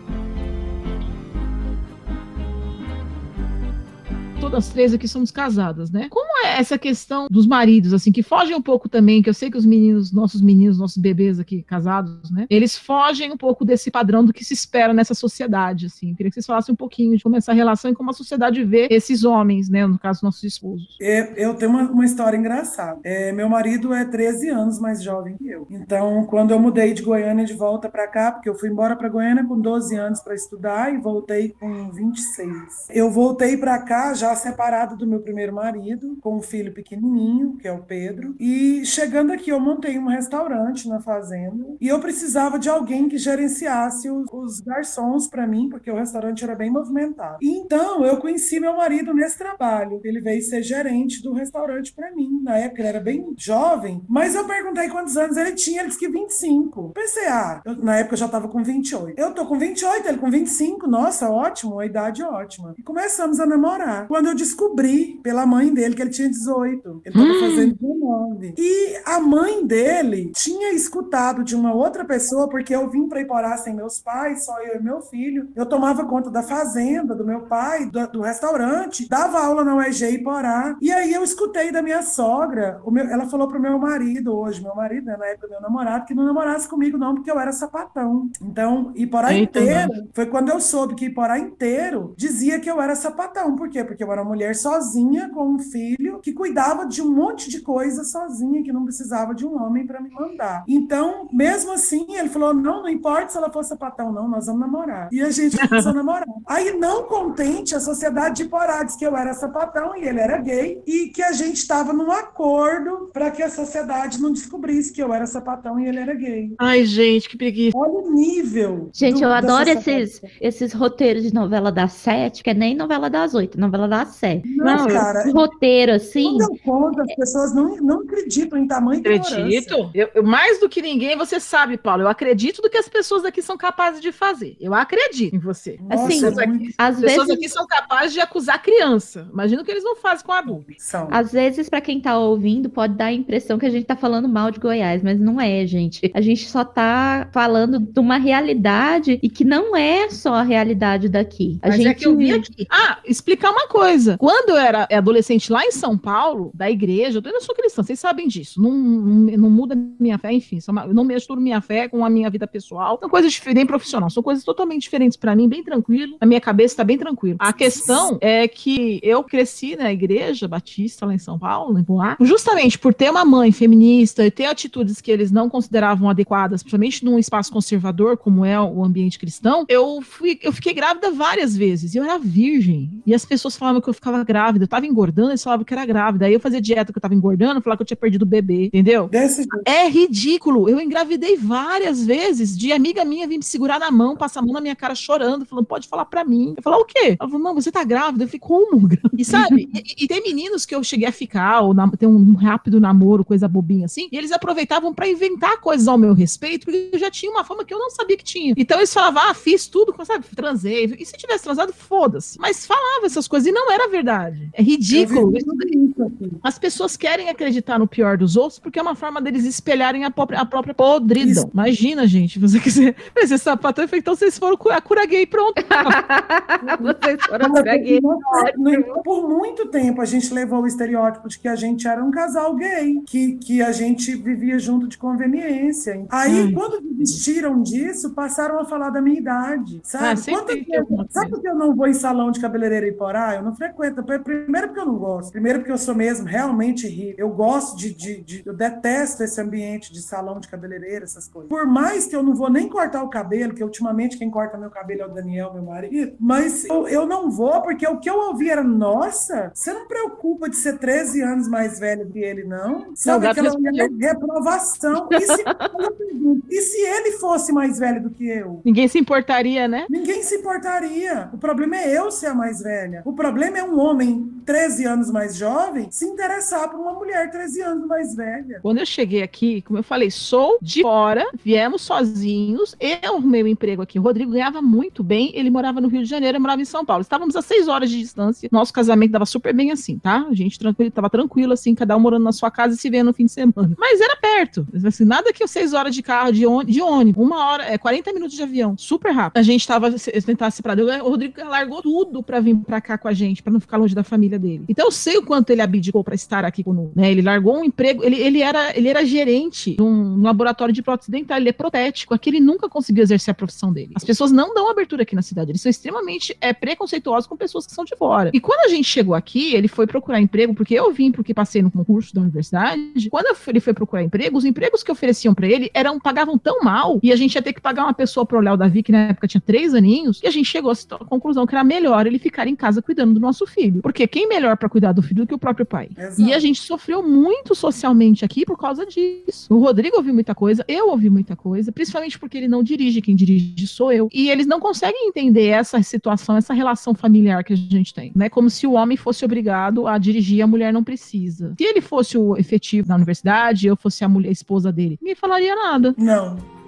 Todas as três aqui somos casadas, né? Como é essa questão dos maridos, assim, que fogem um pouco também, que eu sei que os meninos, nossos meninos, nossos bebês aqui casados, né? Eles fogem um pouco desse padrão do que se espera nessa sociedade, assim. Queria que vocês falassem um pouquinho de como essa relação e como a sociedade vê esses homens, né? No caso, nossos esposos. É, eu tenho uma, uma história engraçada. É, meu marido é 13 anos mais jovem que eu. Então, quando eu mudei de Goiânia de volta para cá, porque eu fui embora para Goiânia com 12 anos para estudar e voltei com 26. Eu voltei para cá já separado do meu primeiro marido, com um filho pequenininho, que é o Pedro. E chegando aqui, eu montei um restaurante na fazenda e eu precisava de alguém que gerenciasse os, os garçons para mim, porque o restaurante era bem movimentado. Então eu conheci meu marido nesse trabalho. Ele veio ser gerente do restaurante para mim. Na época ele era bem jovem, mas eu perguntei quantos anos ele tinha, ele disse que 25. Pensei, ah, eu, na época eu já tava com 28. Eu tô com 28, ele com 25. Nossa, ótimo, a idade ótima. E começamos a namorar. Quando eu descobri pela mãe dele que ele tinha 18. Ele estava hum. fazendo 19. E a mãe dele tinha escutado de uma outra pessoa, porque eu vim para Iporá sem meus pais, só eu e meu filho. Eu tomava conta da fazenda, do meu pai, do, do restaurante, dava aula na UEG Iporá. E aí eu escutei da minha sogra, meu, ela falou pro meu marido hoje, meu marido, né, na época meu namorado, que não namorasse comigo não, porque eu era sapatão. Então, Iporá Eita, inteiro, foi quando eu soube que Iporá inteiro dizia que eu era sapatão. Por quê? Porque eu era uma mulher sozinha com um filho que cuidava de um monte de coisa sozinha, que não precisava de um homem para me mandar. Então, mesmo assim, ele falou: não, não importa se ela for sapatão, não, nós vamos namorar. E a gente começou a namorar. Aí, não contente, a sociedade de Porá disse que eu era sapatão e ele era gay, e que a gente estava num acordo para que a sociedade não descobrisse que eu era sapatão e ele era gay. Ai, gente, que preguiça. Olha o nível. Gente, do, eu adoro esses, esses roteiros de novela das sete, que é nem novela das oito, novela das sete. Não, cara. roteiro, assim. Eu conto, as pessoas não, não acreditam em tamanho Acredito. Eu, eu, mais do que ninguém, você sabe, Paulo, eu acredito do que as pessoas aqui são capazes de fazer. Eu acredito em você. Nossa, assim, pessoas aqui, às pessoas vezes... aqui são capazes de acusar criança. Imagina o que eles não fazem com adulto. São. Às vezes, para quem tá ouvindo, pode dar a impressão que a gente tá falando mal de Goiás, mas não é, gente. A gente só tá falando de uma realidade e que não é só a realidade daqui. A mas gente... é que eu vi aqui. Ah, explicar uma coisa. Quando eu era adolescente lá em São Paulo, da igreja, eu não sou cristã, vocês sabem disso. Não, não, não muda minha fé, enfim. Eu não mexo minha fé com a minha vida pessoal. São coisas diferentes, profissional. São coisas totalmente diferentes para mim, bem tranquilo. A minha cabeça tá bem tranquila. A questão é que eu cresci na igreja batista lá em São Paulo, em Boa, justamente por ter uma mãe feminista e ter atitudes que eles não consideravam adequadas, principalmente num espaço conservador como é o ambiente cristão, eu fui, eu fiquei grávida várias vezes. E eu era virgem. E as pessoas falavam que eu ficava grávida. Eu tava engordando, eles falavam que era grávida. Aí eu fazia dieta que eu tava engordando, falava que eu tinha perdido o bebê, entendeu? Desse... É ridículo. Eu engravidei várias vezes de amiga minha vir me segurar na mão, passar a mão na minha cara chorando, falando, pode falar pra mim. Eu falava, o quê? Ela falou, não, você tá grávida. Eu falei, como? E sabe? e, e, tem meninos que eu cheguei a ficar, ou na, tem um rápido namoro, coisa bobinha assim, e eles aproveitavam para inventar coisas ao meu respeito, porque eu já tinha uma fama que eu não sabia que tinha. Então eles falavam, ah, fiz tudo, sabe? Transei. E se tivesse transado, foda-se. Mas falava essas coisas e não era verdade. É ridículo. As pessoas querem acreditar no pior dos outros porque é uma forma deles espelharem a própria, a própria podridão. Isso. Imagina, gente, você quiser esse sapatão, então vocês foram a cura gay, pronto. vocês foram a cura gay. Por muito tempo a gente levou o estereótipo de que a gente era um casal gay, que, que a gente vivia junto de conveniência. Aí, hum. quando desistiram disso, passaram a falar da minha idade. Sabe? Ah, sabe por que eu não vou em salão de cabeleireiro e porá? Eu não frequento. Primeiro porque eu não gosto. Primeiro porque eu sou mesmo realmente rico. Eu gosto de, de, de, Eu detesto esse ambiente de salão de cabeleireiro, essas coisas. Por mais que eu não vou nem cortar o cabelo, que ultimamente quem corta meu cabelo é o Daniel, meu marido, mas eu, eu não vou, porque o que eu ouvi era: nossa, você não preocupa de ser 13 anos mais velho que ele, não? Sabe não, aquela reprovação? E se, e se ele fosse mais velho do que eu? Ninguém se importaria, né? Ninguém se importaria. O problema é eu ser a mais velha. O problema é um homem 13 anos mais jovem se interessar por uma mulher 13 anos mais velha. Quando eu cheguei aqui, como eu falei, sou de fora, viemos sozinhos, eu arrumei um emprego aqui. O Rodrigo ganhava muito bem, ele morava no Rio de Janeiro, eu morava em São Paulo. Estávamos a seis horas de distância. Nosso casamento dava super bem assim, tá? A gente tranquilo, tava tranquilo assim, cada um morando na sua casa e se vendo no fim de semana. Mas era perto. Assim, nada que seis horas de carro, de, de ônibus, uma hora, é 40 minutos de avião, super rápido. A gente tava separado. O Rodrigo largou tudo para vir para cá com a gente, para não ficar longe da família dele. Então eu sei o quanto ele abdicou para estar aqui conosco, né? Ele largou um emprego, ele, ele era ele era gerente de um laboratório de prótese dental, ele é protético, aqui ele nunca conseguiu exercer a profissão dele. As pessoas não dão abertura aqui na cidade, eles são extremamente é, preconceituosos com pessoas que são de fora. E quando a gente chegou aqui, ele foi procurar emprego, porque eu vim porque passei no concurso da universidade. Quando ele foi procurar emprego, os empregos que ofereciam para ele eram pagavam tão mal e a gente ia ter que pagar uma pessoa para olhar o Davi, que na época tinha três aninhos, e a gente chegou à conclusão que era melhor ele ficar em casa cuidando do nosso filho. Porque quem melhor para cuidar do filho do que o próprio pai? Exato. E a gente sofreu muito socialmente aqui por causa disso. O Rodrigo ouviu muita coisa, eu ouvi muita coisa, principalmente porque ele não dirige, quem dirige sou eu. E eles não conseguem entender essa situação, essa relação familiar que a gente tem, né? Como se o homem fosse obrigado a dirigir e a mulher não precisa. Se ele fosse o efetivo na universidade, eu fosse a mulher a esposa dele, ninguém falaria nada. Não.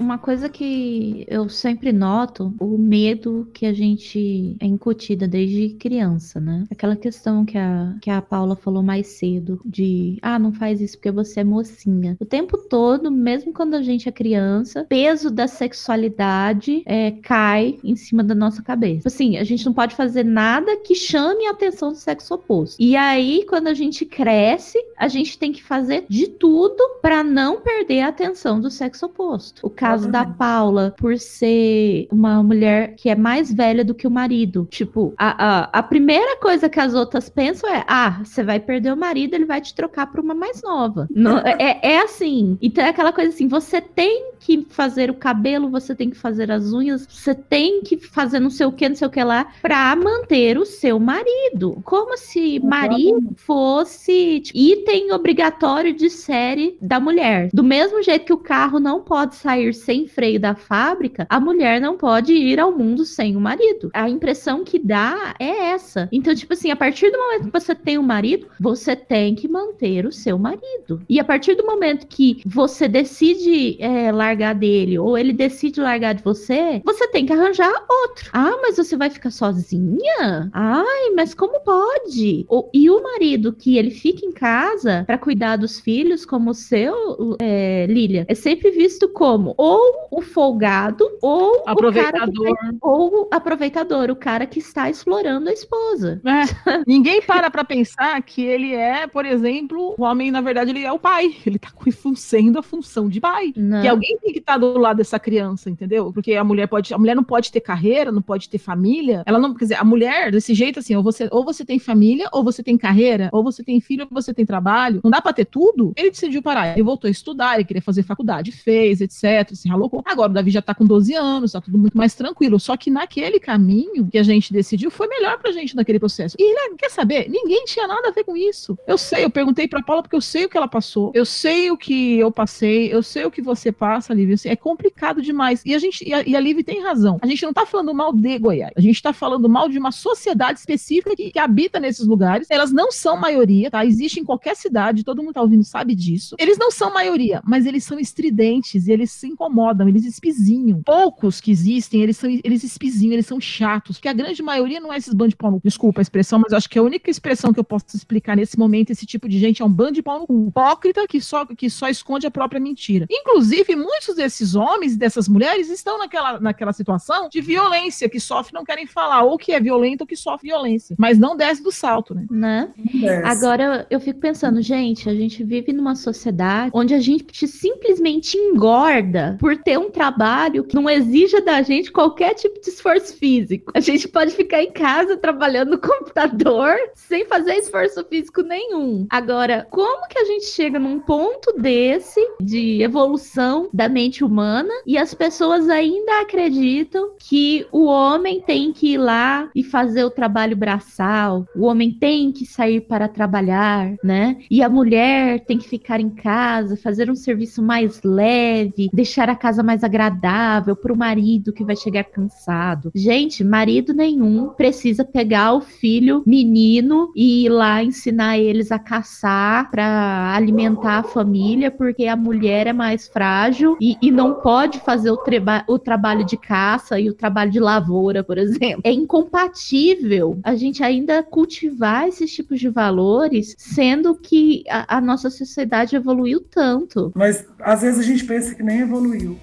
Uma coisa que eu sempre noto, o medo que a gente é incutida desde criança, né? Aquela questão que a, que a Paula falou mais cedo, de, ah, não faz isso porque você é mocinha. O tempo todo, mesmo quando a gente é criança, peso da sexualidade é, cai em cima da nossa cabeça. Assim, a gente não pode fazer nada que chame a atenção do sexo oposto. E aí, quando a gente cresce, a gente tem que fazer de tudo para não perder a atenção do sexo oposto. O caso da Paula, por ser uma mulher que é mais velha do que o marido. Tipo, a, a, a primeira coisa que as outras pensam é: ah, você vai perder o marido, ele vai te trocar por uma mais nova. Não, é, é assim. Então é aquela coisa assim: você tem que fazer o cabelo, você tem que fazer as unhas, você tem que fazer não sei o que, não sei o que lá, pra manter o seu marido. Como se marido fosse tipo, item obrigatório de série da mulher. Do mesmo jeito que o carro não pode sair sem freio da fábrica, a mulher não pode ir ao mundo sem o marido. A impressão que dá é essa. Então, tipo assim, a partir do momento que você tem um marido, você tem que manter o seu marido. E a partir do momento que você decide é, largar dele ou ele decide largar de você, você tem que arranjar outro. Ah, mas você vai ficar sozinha? Ai, mas como pode? O, e o marido que ele fica em casa para cuidar dos filhos, como o seu, é, Lilia, é sempre visto como ou o folgado ou aproveitador. o cara ou aproveitador, o cara que está explorando a esposa. É. Ninguém para para pensar que ele é, por exemplo, o homem, na verdade, ele é o pai. Ele tá sendo a função de pai. Não. Que alguém tem que estar tá do lado dessa criança, entendeu? Porque a mulher pode, a mulher não pode ter carreira, não pode ter família. Ela não, quer dizer, a mulher desse jeito assim, ou você, ou você tem família, ou você tem carreira, ou você tem filho, ou você tem trabalho. Não dá para ter tudo. Ele decidiu parar. Ele voltou a estudar, ele queria fazer faculdade, fez, etc se ralou. Agora o Davi já tá com 12 anos, tá tudo muito mais tranquilo. Só que naquele caminho que a gente decidiu foi melhor pra gente naquele processo. E né, quer saber? Ninguém tinha nada a ver com isso. Eu sei, eu perguntei pra Paula porque eu sei o que ela passou. Eu sei o que eu passei, eu sei o que você passa, Lívia. Assim, é complicado demais. E a gente, e a, e a Lívia tem razão. A gente não tá falando mal de Goiás. A gente tá falando mal de uma sociedade específica que, que habita nesses lugares. Elas não são maioria, tá? Existe em qualquer cidade, todo mundo tá ouvindo sabe disso. Eles não são maioria, mas eles são estridentes e eles se incomodam eles espizinham. Poucos que existem, eles são eles espizinham, eles são chatos, porque a grande maioria não é esses bandos de pau no cu. Desculpa a expressão, mas acho que a única expressão que eu posso explicar nesse momento, esse tipo de gente é um bando de pau no cu. Hipócrita que só, que só esconde a própria mentira. Inclusive, muitos desses homens e dessas mulheres estão naquela, naquela situação de violência, que sofrem não querem falar, ou que é violento ou que sofre violência. Mas não desce do salto, né? Né? Agora eu fico pensando, gente, a gente vive numa sociedade onde a gente simplesmente engorda por ter um trabalho que não exija da gente qualquer tipo de esforço físico. A gente pode ficar em casa trabalhando no computador sem fazer esforço físico nenhum. Agora, como que a gente chega num ponto desse de evolução da mente humana e as pessoas ainda acreditam que o homem tem que ir lá e fazer o trabalho braçal, o homem tem que sair para trabalhar, né? E a mulher tem que ficar em casa, fazer um serviço mais leve, deixar a casa mais agradável para o marido que vai chegar cansado. Gente, marido nenhum precisa pegar o filho menino e ir lá ensinar eles a caçar para alimentar a família, porque a mulher é mais frágil e, e não pode fazer o, o trabalho de caça e o trabalho de lavoura, por exemplo. É incompatível a gente ainda cultivar esses tipos de valores, sendo que a, a nossa sociedade evoluiu tanto. Mas às vezes a gente pensa que nem evoluiu.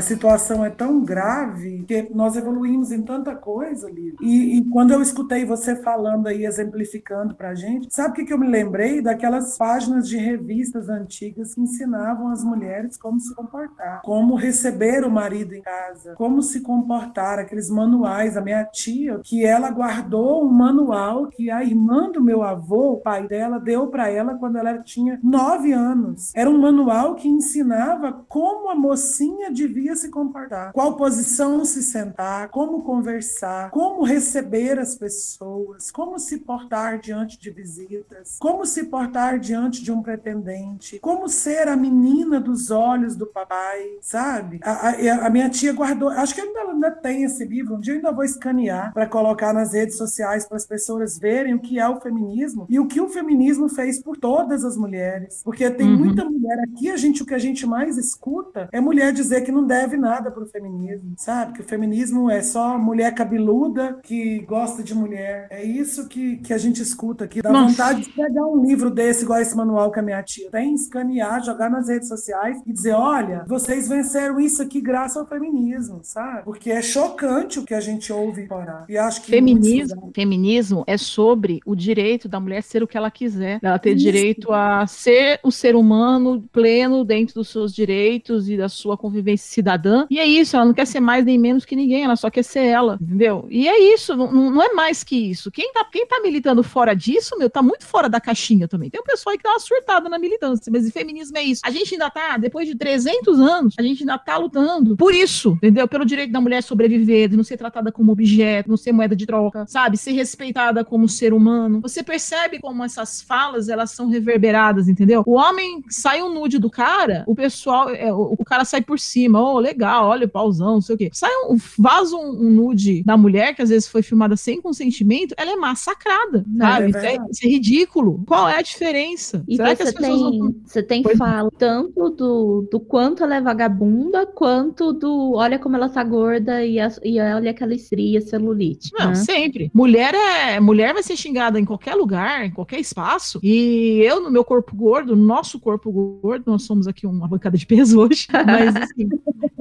A situação é tão grave que nós evoluímos em tanta coisa ali. E, e quando eu escutei você falando aí, exemplificando para gente, sabe o que, que eu me lembrei? Daquelas páginas de revistas antigas que ensinavam as mulheres como se comportar, como receber o marido em casa, como se comportar, aqueles manuais. A minha tia, que ela guardou um manual que a irmã do meu avô, o pai dela, deu para ela quando ela tinha nove anos. Era um manual que ensinava como a mocinha devia devia se comportar, qual posição se sentar, como conversar, como receber as pessoas, como se portar diante de visitas, como se portar diante de um pretendente, como ser a menina dos olhos do papai, sabe? A, a, a minha tia guardou, acho que ainda, ainda tem esse livro, um dia eu ainda vou escanear para colocar nas redes sociais para as pessoas verem o que é o feminismo e o que o feminismo fez por todas as mulheres, porque tem uhum. muita mulher aqui, a gente o que a gente mais escuta é mulher dizer que não deve deve nada para o feminismo, sabe? Que o feminismo é só mulher cabeluda que gosta de mulher. É isso que, que a gente escuta aqui. Dá Nossa. vontade de pegar um livro desse, igual esse manual que a minha tia tem, escanear, jogar nas redes sociais e dizer: olha, vocês venceram isso aqui graças ao feminismo, sabe? Porque é chocante o que a gente ouve orar. E acho que feminismo, feminismo é sobre o direito da mulher ser o que ela quiser, ela ter isso. direito a ser o ser humano pleno dentro dos seus direitos e da sua convivência cidadã. E é isso, ela não quer ser mais nem menos que ninguém, ela só quer ser ela, entendeu? E é isso, não, não é mais que isso. Quem tá, quem tá militando fora disso, meu, tá muito fora da caixinha também. Tem um pessoal que dá uma na militância, mas o feminismo é isso. A gente ainda tá, depois de 300 anos, a gente ainda tá lutando por isso, entendeu? Pelo direito da mulher sobreviver, de não ser tratada como objeto, não ser moeda de troca, sabe? Ser respeitada como ser humano. Você percebe como essas falas, elas são reverberadas, entendeu? O homem sai um nude do cara, o pessoal, é, o, o cara sai por cima, oh, legal, olha o pauzão, não sei o quê. Sai um, vaza um, um, nude da mulher, que às vezes foi filmada sem consentimento, ela é massacrada, é sabe? É isso, é, é, ridículo. Qual é a diferença? E Será você tem, não... você tem pois fala tanto do, do quanto ela é vagabunda, quanto do olha como ela tá gorda e, a, e olha aquela estria celulite. Não, né? sempre. Mulher é mulher vai ser xingada em qualquer lugar, em qualquer espaço. E eu, no meu corpo gordo, no nosso corpo gordo, nós somos aqui uma bancada de peso hoje, mas assim,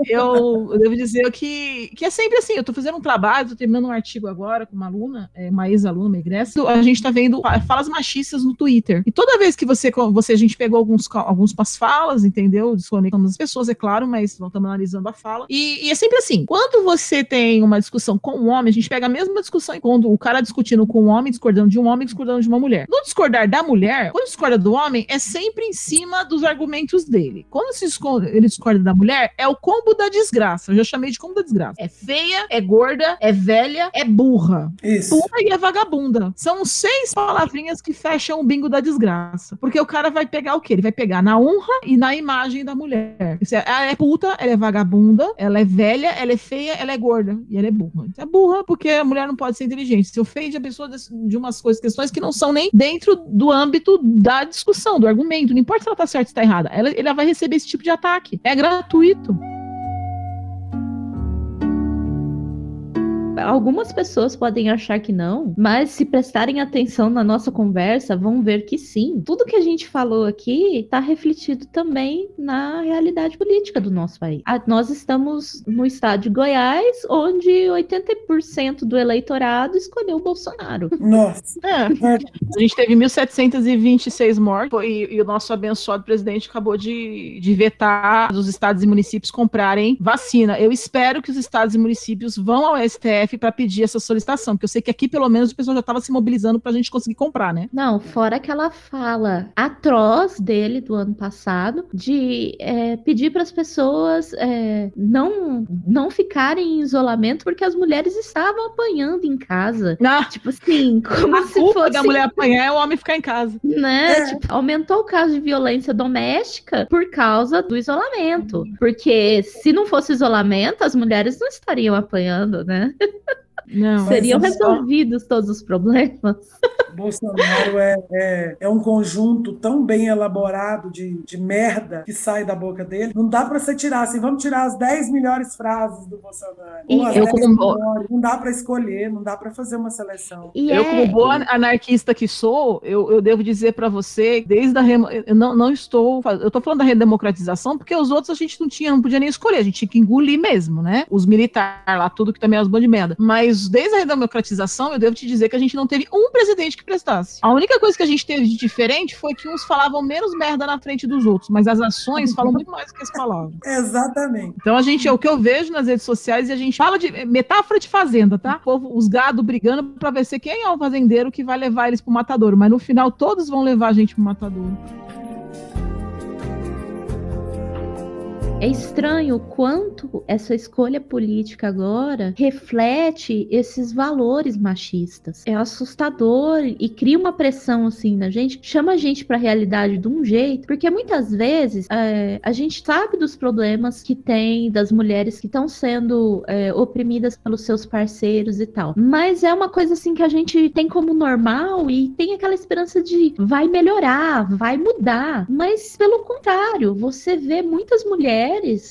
eu, devo dizer que, que é sempre assim, eu tô fazendo um trabalho, tô terminando um artigo agora com uma aluna, é, uma ex-aluna, uma egressa, a gente tá vendo falas machistas no Twitter. E toda vez que você, você a gente pegou alguns, algumas falas, entendeu? Desconectamos as pessoas, é claro, mas estamos analisando a fala. E, e, é sempre assim, quando você tem uma discussão com um homem, a gente pega a mesma discussão quando o cara discutindo com um homem, discordando de um homem, discordando de uma mulher. No discordar da mulher, quando discorda do homem, é sempre em cima dos argumentos dele. Quando se ele discorda da mulher, é o combo da desgraça. Eu já chamei de combo da desgraça. É feia, é gorda, é velha, é burra. Isso. Burra e é vagabunda. São seis palavrinhas que fecham o bingo da desgraça. Porque o cara vai pegar o quê? Ele vai pegar na honra e na imagem da mulher. Ela é puta, ela é vagabunda, ela é velha, ela é feia, ela é gorda e ela é burra. É burra porque a mulher não pode ser inteligente. Se ofende a pessoa de umas coisas, questões que não são nem dentro do âmbito da discussão, do argumento. Não importa se ela tá certa ou está errada. Ela, ela vai receber esse tipo de ataque. É gratuito. Algumas pessoas podem achar que não, mas se prestarem atenção na nossa conversa, vão ver que sim. Tudo que a gente falou aqui está refletido também na realidade política do nosso país. nós estamos no estado de Goiás, onde 80% do eleitorado escolheu o Bolsonaro. Nossa. É, a gente teve 1.726 mortos e, e, o nosso abençoado presidente acabou de, de vetar os estados e municípios comprarem vacina. Eu espero que os estados e municípios vão ao STF CPF para pedir essa solicitação, porque eu sei que aqui pelo menos o pessoal já estava se mobilizando para a gente conseguir comprar, né? Não, fora aquela fala atroz dele do ano passado de é, pedir para as pessoas é, não não ficarem em isolamento porque as mulheres estavam apanhando em casa. Ah, Tipo assim, como a se culpa fosse da mulher apanhar é o homem ficar em casa. né? É. Tipo, aumentou o caso de violência doméstica por causa do isolamento. Porque se não fosse isolamento, as mulheres não estariam apanhando, né? Não, Seriam resolvidos todos os problemas. Bolsonaro é, é, é um conjunto tão bem elaborado de, de merda que sai da boca dele. Não dá pra você tirar assim, vamos tirar as 10 melhores frases do Bolsonaro. E as eu 10 como- melhores. Não dá pra escolher, não dá pra fazer uma seleção. E Eu, é- como boa anarquista que sou, eu, eu devo dizer para você, desde a remo- eu não, não estou, eu tô falando da redemocratização, porque os outros a gente não tinha, não podia nem escolher, a gente tinha que engolir mesmo, né? Os militares lá, tudo que também é os bandos de merda. Mas desde a redemocratização, eu devo te dizer que a gente não teve um presidente que prestasse. A única coisa que a gente teve de diferente foi que uns falavam menos merda na frente dos outros, mas as ações falam muito mais do que as palavras. Exatamente. Então a gente, é o que eu vejo nas redes sociais e a gente fala de é, metáfora de fazenda, tá? O povo, os gado brigando pra ver se quem é o fazendeiro que vai levar eles pro matadouro, mas no final todos vão levar a gente pro matadouro. É estranho o quanto essa escolha política agora reflete esses valores machistas. É assustador e cria uma pressão assim na gente, chama a gente para a realidade de um jeito, porque muitas vezes é, a gente sabe dos problemas que tem das mulheres que estão sendo é, oprimidas pelos seus parceiros e tal, mas é uma coisa assim que a gente tem como normal e tem aquela esperança de vai melhorar, vai mudar, mas pelo contrário, você vê muitas mulheres,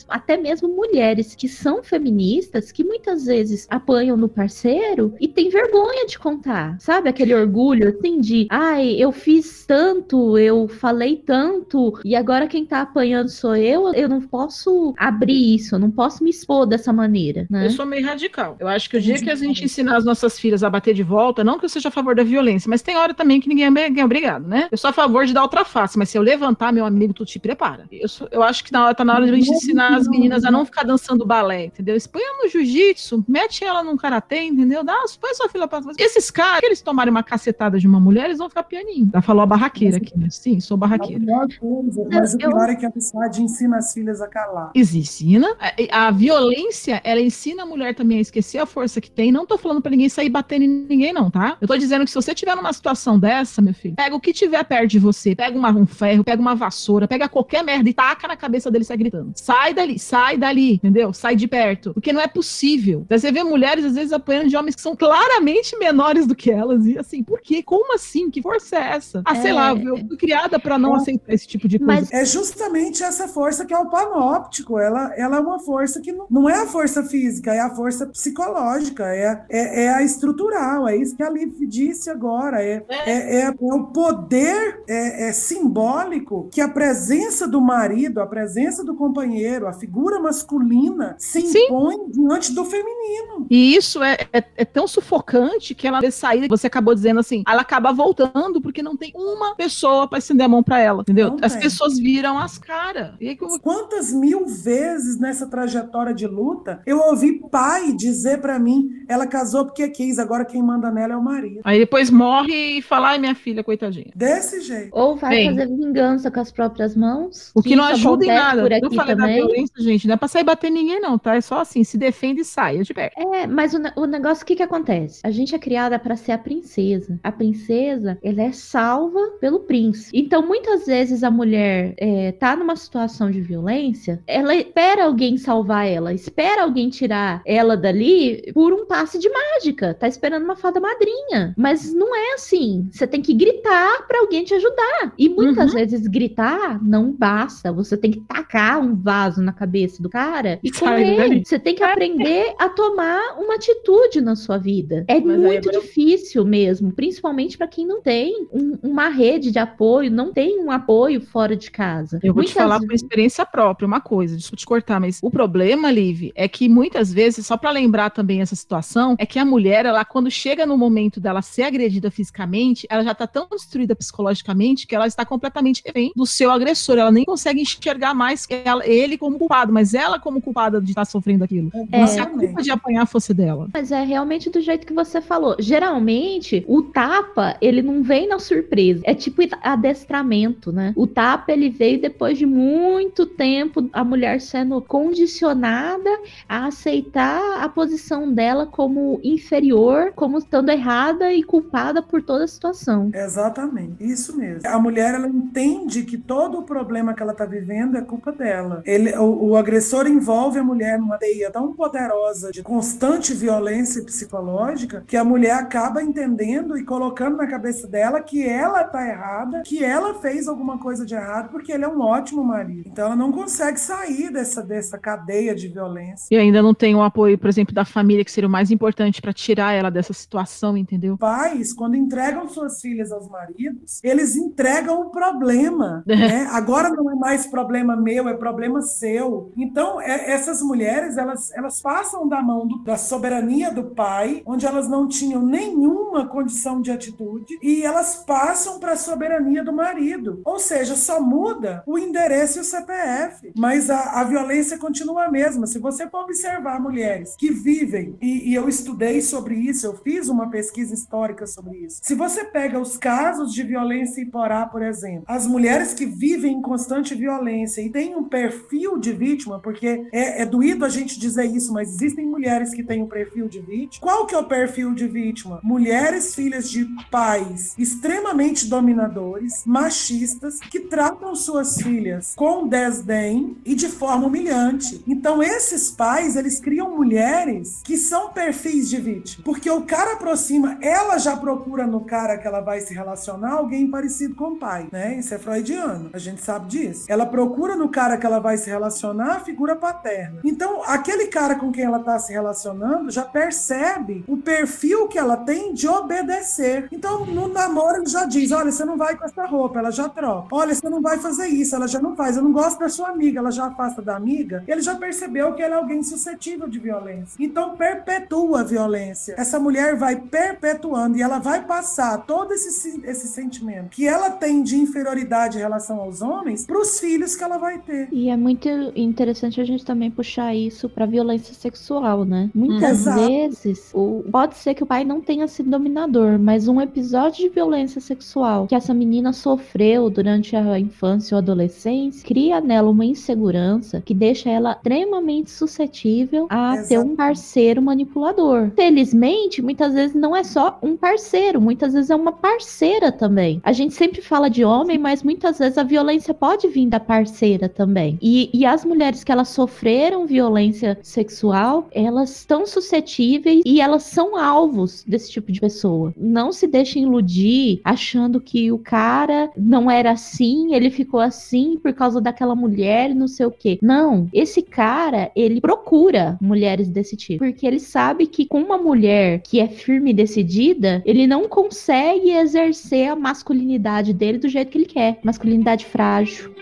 até mesmo mulheres que são feministas, que muitas vezes apanham no parceiro e tem vergonha de contar, sabe? Aquele orgulho assim de, ai, eu fiz tanto, eu falei tanto e agora quem tá apanhando sou eu, eu não posso abrir isso, eu não posso me expor dessa maneira, né? Eu sou meio radical. Eu acho que o dia que a gente ensinar as nossas filhas a bater de volta, não que eu seja a favor da violência, mas tem hora também que ninguém é ninguém é obrigado, né? Eu sou a favor de dar outra face, mas se eu levantar, meu amigo, tu te prepara. Eu, sou- eu acho que na hora, tá na hora de ensinar as meninas a não ficar dançando balé, entendeu? Põe ela no jiu-jitsu, mete ela num karatê, entendeu? Dá, põe sua filha pra. Esses caras, que eles tomarem uma cacetada de uma mulher, eles vão ficar pianinho. Já falou a barraqueira aqui, né? Sim, sou barraqueira. coisa, mas o Eu- pior é que a amizade ensina as filhas a calar. Ensina. A, a violência, ela ensina a mulher também a esquecer a força que tem. Não tô falando pra ninguém sair batendo em ninguém, não, tá? Eu tô dizendo que se você tiver numa situação dessa, meu filho, pega o que tiver perto de você, pega uma- um ferro, pega uma vassoura, pega qualquer merda e taca na cabeça dele e sai gritando. Sai dali, sai dali, entendeu? Sai de perto. Porque não é possível. Você vê mulheres, às vezes, apanhando de homens que são claramente menores do que elas. E assim, por quê? Como assim? Que força é essa? Ah, sei É. lá, eu fui criada pra não aceitar esse tipo de coisa. Mas É justamente essa força que é o panóptico. Ela, ela é uma força que não, não é a força física, é a força psicológica, é, é, é a estrutural. É isso que a Liv disse agora. É, é, é o poder é, é simbólico que a presença do marido, a presença do companheiro, a figura masculina se Sim. impõe diante do feminino. E isso é, é, é tão sufocante que ela sair, você acabou dizendo assim, ela acaba voltando porque não tem uma pessoa pra estender a mão pra ela, entendeu? Não As tem. pessoas viram as caras. E que eu- Quantas mil vezes nessa trajetória de luta eu ouvi pai dizer pra mim: ela casou porque quis, agora quem manda nela é o marido. Aí depois morre e fala, ai minha filha, coitadinha. Desse jeito. ou vai Bem. fazer vingança com as próprias mãos. O que não isso ajuda em nada. Por Eu falei da também. violência, gente, não é pra sair bater ninguém não, tá? É só assim, se defende e sai, é de perto. É, mas o, o negócio, o que que acontece? A gente é criada para ser a princesa. A princesa, ela é salva pelo príncipe. Então, muitas vezes a mulher é, tá numa situação de violência, ela espera alguém salvar ela, espera alguém tirar ela dali por um passe de mágica. Tá esperando uma fada madrinha. Mas não é assim. Você tem que gritar para alguém te ajudar. E muitas vezes gritar não basta. Você tem que tacar um vaso na cabeça do cara e correr. Você tem que aprender a tomar uma atitude na sua vida. É Mas aí muito difícil mesmo, principalmente para quem não tem um- uma rede de apoio, não tem um apoio fora de casa. Eu vou te Muitas falar por experiência própria uma coisa, desculpa te cortar, mas o problema, Liv, é que muitas vezes vezes, só para lembrar também essa situação, é que a mulher, ela quando chega no momento dela ser agredida fisicamente, ela já tá tão destruída psicologicamente que ela está completamente refém do seu agressor. Ela nem consegue enxergar mais ela, ele como culpado, mas ela como culpada de estar sofrendo aquilo. É, se a culpa de apanhar fosse dela. Mas é realmente do jeito que você falou. Geralmente, o tapa, ele não vem na surpresa. É tipo adestramento, né? O tapa, ele veio depois de muito tempo a mulher sendo condicionada a aceitar a posição dela como inferior, como estando errada e culpada por toda a situação. Exatamente, isso mesmo. A mulher ela entende que todo o problema que ela está vivendo é culpa dela. Ele, o, o agressor envolve a mulher numa teia tão poderosa de constante violência psicológica que a mulher acaba entendendo e colocando na cabeça dela que ela está errada, que ela fez alguma coisa de errado porque ele é um ótimo marido. Então ela não consegue sair dessa, dessa cadeia de violência. E ainda não tem o apoio, por exemplo, da família, que seria o mais importante para tirar ela dessa situação, entendeu? Pais, quando entregam suas filhas aos maridos, eles entregam o problema. né? Agora não é mais problema meu, é problema seu. Então, é, essas mulheres, elas, elas passam da mão do, da soberania do pai, onde elas não tinham nenhuma condição de atitude, e elas passam para a soberania do marido. Ou seja, só muda o endereço e o CPF, mas a, a violência continua a mesma. Se você for observar mulheres que vivem, e, e eu estudei sobre isso, eu fiz uma pesquisa histórica sobre isso. Se você pega os casos de violência em Porá, por exemplo, as mulheres que vivem em constante violência e têm um perfil de vítima, porque é, é doído a gente dizer isso, mas existem mulheres que têm um perfil de vítima. Qual que é o perfil de vítima? Mulheres filhas de pais extremamente dominadores, machistas, que tratam suas filhas com desdém e de forma humilhante. Então esses pais, eles criam mulheres que são perfis de vítima, porque o cara aproxima, ela já procura no cara que ela vai se relacionar alguém parecido com o pai, né? Isso é freudiano, a gente sabe disso. Ela procura no cara que ela vai se relacionar a figura paterna. Então, aquele cara com quem ela está se relacionando já percebe o perfil que ela tem de obedecer. Então, no namoro, ele já diz: olha, você não vai com essa roupa, ela já troca. Olha, você não vai fazer isso, ela já não faz. Eu não gosto da sua amiga, ela já afasta da amiga. Ele já percebeu que ela é alguém suscetível de violência. Então, perpetua a violência. Essa mulher vai perpetuando e ela vai passar todo esse, esse sentimento que ela tem de inferioridade em relação aos homens para os filhos que ela vai ter. E é muito interessante a gente também puxar isso para violência sexual, né? Muitas hum. vezes, o, pode ser que o pai não tenha sido dominador, mas um episódio de violência sexual que essa menina sofreu durante a infância ou adolescência cria nela uma insegurança que deixa ela extremamente suscetível a Exato. ter um parceiro manipulador. Felizmente, muitas vezes não é só um parceiro, muitas vezes é uma parceira também. A gente sempre fala de homem, mas muitas vezes a violência pode vir da parceira também. E, e as mulheres que elas sofreram violência sexual, elas estão suscetíveis e elas são alvos desse tipo de pessoa. Não se deixem iludir achando que o cara não era assim, ele ficou assim por causa daquela mulher, não sei o quê. Não, esse cara, ele procura mulheres desse tipo, porque ele sabe que com uma mulher que é firme e decidida, ele não consegue exercer a masculinidade dele do jeito que ele quer, masculinidade frágil.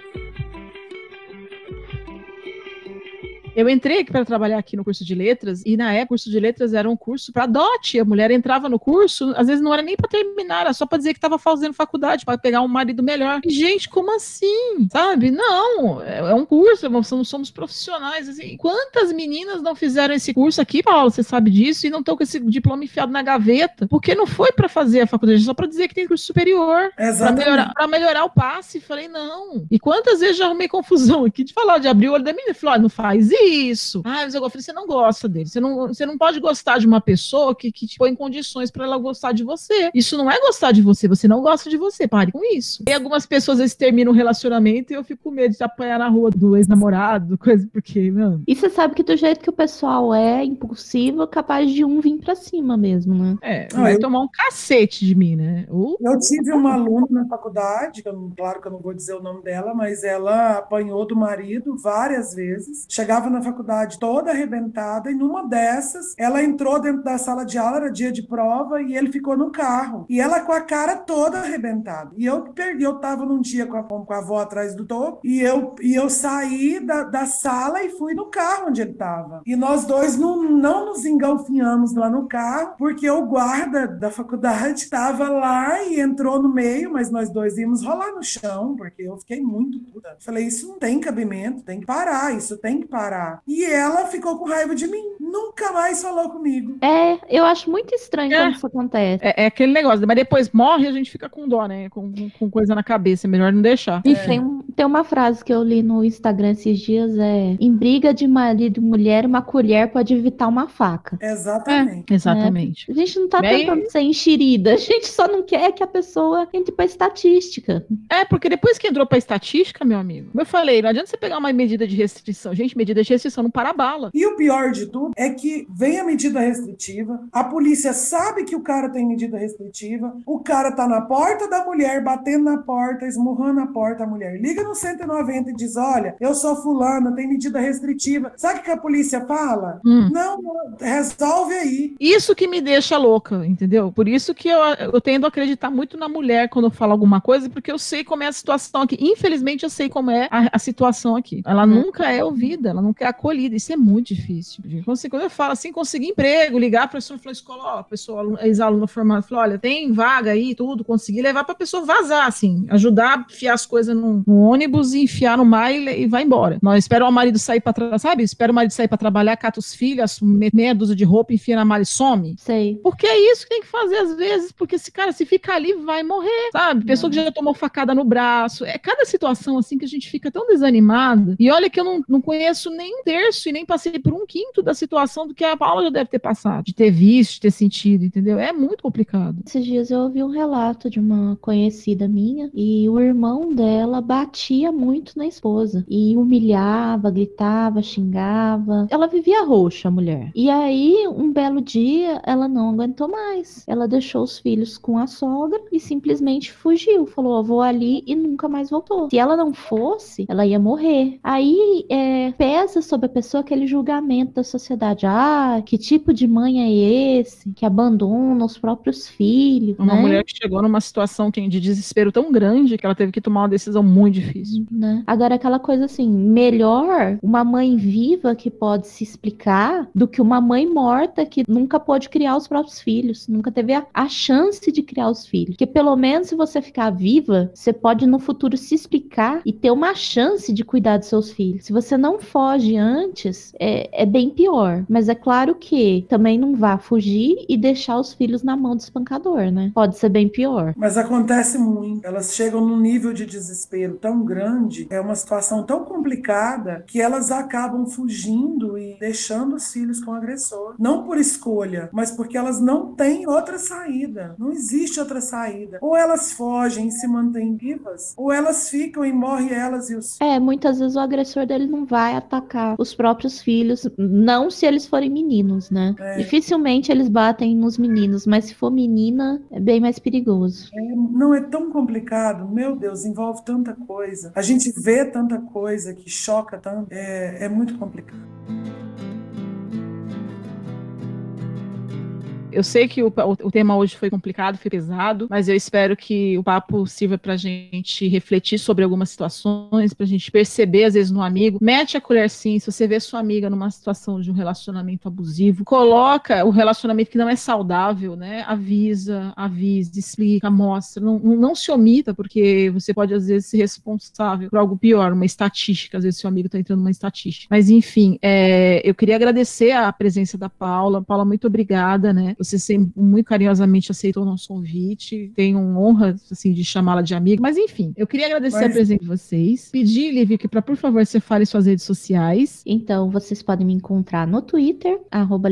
Eu entrei para trabalhar aqui no curso de letras e na época o curso de letras era um curso para dote. A mulher entrava no curso, às vezes não era nem para terminar, era só para dizer que estava fazendo faculdade para pegar um marido melhor. E, gente, como assim? Sabe? Não, é, é um curso, não somos profissionais. Assim. Quantas meninas não fizeram esse curso aqui, Paulo? Você sabe disso e não estão com esse diploma enfiado na gaveta? Porque não foi para fazer a faculdade, só para dizer que tem curso superior, para melhorar, melhorar o passe. Falei, não. E quantas vezes já arrumei confusão aqui de falar, de abrir o olho da menina e falar, ah, não faz isso isso. Ah, mas eu falei, você não gosta dele. Você não, você não pode gostar de uma pessoa que, que te põe em condições para ela gostar de você. Isso não é gostar de você, você não gosta de você. Pare com isso. E algumas pessoas às vezes terminam um relacionamento e eu fico com medo de apanhar na rua do ex-namorado, coisa, porque, mano. E você sabe que do jeito que o pessoal é impulsivo, capaz de um vir pra cima mesmo, né? É, vai eu... tomar um cacete de mim, né? Uh. Eu tive uma aluna na faculdade, claro que eu não vou dizer o nome dela, mas ela apanhou do marido várias vezes. Chegava na faculdade toda arrebentada, e numa dessas, ela entrou dentro da sala de aula, era dia de prova, e ele ficou no carro. E ela com a cara toda arrebentada. E eu perdi, eu tava num dia com a, com a avó atrás do topo, e eu, e eu saí da, da sala e fui no carro onde ele tava. E nós dois não, não nos engalfinhamos lá no carro, porque o guarda da faculdade estava lá e entrou no meio, mas nós dois íamos rolar no chão, porque eu fiquei muito puta. Falei, isso não tem cabimento, tem que parar, isso tem que parar. E ela ficou com raiva de mim, nunca mais falou comigo. É, eu acho muito estranho É. quando isso acontece. É, é aquele negócio, mas depois morre a gente fica com dó, né? Com, com- com coisa na cabeça, é melhor não deixar. E tem, tem uma frase que eu li no Instagram esses dias, é em briga de marido e mulher, uma colher pode evitar uma faca. Exatamente. Exatamente. A gente não tá aí- tentando ser enxerida, a gente só não quer que a pessoa entre pra estatística. É, porque depois que entrou pra estatística, meu amigo, como eu falei, não adianta você pegar uma medida de restrição. Gente, medida de restrição não para a bala. E o pior de tudo é que vem a medida restritiva, a polícia sabe que o cara tem medida restritiva, o cara tá na porta da mulher, batendo na porta, esmurrando a porta, a mulher liga no 190 e diz: Olha, eu sou fulana, tem medida restritiva. Sabe o que a polícia fala? Hum. Não, não, resolve aí. Isso que me deixa louca, entendeu? Por isso que eu, eu tendo a acreditar muito na mulher quando eu falo alguma coisa, porque eu sei como é a situação aqui. Infelizmente, eu sei como é a, a situação aqui. Ela Hum. nunca é ouvida, ela é acolhida. Isso é muito difícil. Quando, eu falo assim, conseguir emprego, ligar a pessoa, falar escola, ó, a pessoa, ex-aluno formado, falar, olha, tem vaga aí, tudo, conseguir levar pra pessoa vazar, assim, ajudar a enfiar as coisas no, no ônibus e enfiar no mar e, e vai embora. Nós espera o marido sair pra trabalhar, sabe? Espera o marido sair pra trabalhar, cata os filhos, me- meia dúzia de roupa, enfia na mala e some. Sei. Porque é isso que tem que fazer às vezes, porque esse cara, se ficar ali, vai morrer, sabe? Pessoa que já tomou facada no braço. É cada situação assim que a gente fica tão desanimada. E olha que eu não, não conheço nem um terço e nem passei por um quinto da situação do que a Paula já deve ter passado, de ter visto, de ter sentido, entendeu? É muito complicado. Esses dias eu ouvi um relato de uma conhecida minha e o irmão dela batia muito na esposa e humilhava, gritava, xingava. Ela vivia roxa, a mulher. E aí, um belo dia, ela não aguentou mais. Ela deixou os filhos com a sogra e simplesmente fugiu. Falou: "Ó, vou ali e nunca mais voltou. Se ela não fosse, ela ia morrer. Aí é, pesa sobre a pessoa aquele julgamento da sociedade. Ah, que tipo de mãe é esse que abandona os próprios filhos? Uma né? mulher que chegou numa situação que- de desespero tão grande que ela teve que tomar uma decisão muito difícil. né? Agora, aquela coisa assim, melhor uma mãe viva que pode se explicar do que uma mãe morta que nunca pôde criar os próprios filhos, nunca teve a, a chance de criar os filhos. Porque pelo menos se você ficar viva, você pode no futuro se explicar e ter uma chance de cuidar dos seus filhos. Se você não foge antes, é, é bem pior. Mas é claro que também não vá fugir e deixar os filhos na mão do espancador, né? Pode ser bem pior. Mas acontece muito. Elas chegam num nível de desespero tão grande, é uma situação tão complicada, que elas acabam fugindo e deixando os filhos com o agressor. Não por escolha, mas porque elas não têm outra saída. Não existe outra saída. Ou elas fogem e se mantêm vivas, ou elas ficam e morrem elas e os É, muitas vezes o agressor dele não vai atacar os próprios filhos, não se eles forem meninos, né? É. Dificilmente eles batem nos meninos, mas se for menina, é bem mais perigoso. Não é tão complicado, meu Deus, envolve tanta coisa. A gente vê tanta coisa que choca tanto, é, é muito complicado. Eu sei que o, o, tema hoje foi complicado, foi pesado, mas eu espero que o papo sirva pra gente refletir sobre algumas situações, pra gente perceber, às vezes, no amigo. Mete a colher sim, se você vê sua amiga numa situação de um relacionamento abusivo, coloca o relacionamento que não é saudável, né? Avisa, avisa, explica, mostra. Não, não, se omita, porque você pode, às vezes, ser responsável por algo pior, uma estatística. Às vezes, seu amigo tá entrando numa estatística. Mas, enfim, é, eu queria agradecer a presença da Paula. Paula, muito obrigada, né? Você sempre, muito carinhosamente aceitou o nosso convite. Tenho honra, assim, de chamá-la de amiga. Mas, enfim, eu queria agradecer Mas- a presença de vocês. Pedir, Lívia, que, pra, por favor, você fale suas redes sociais. Então, vocês podem me encontrar no Twitter, arroba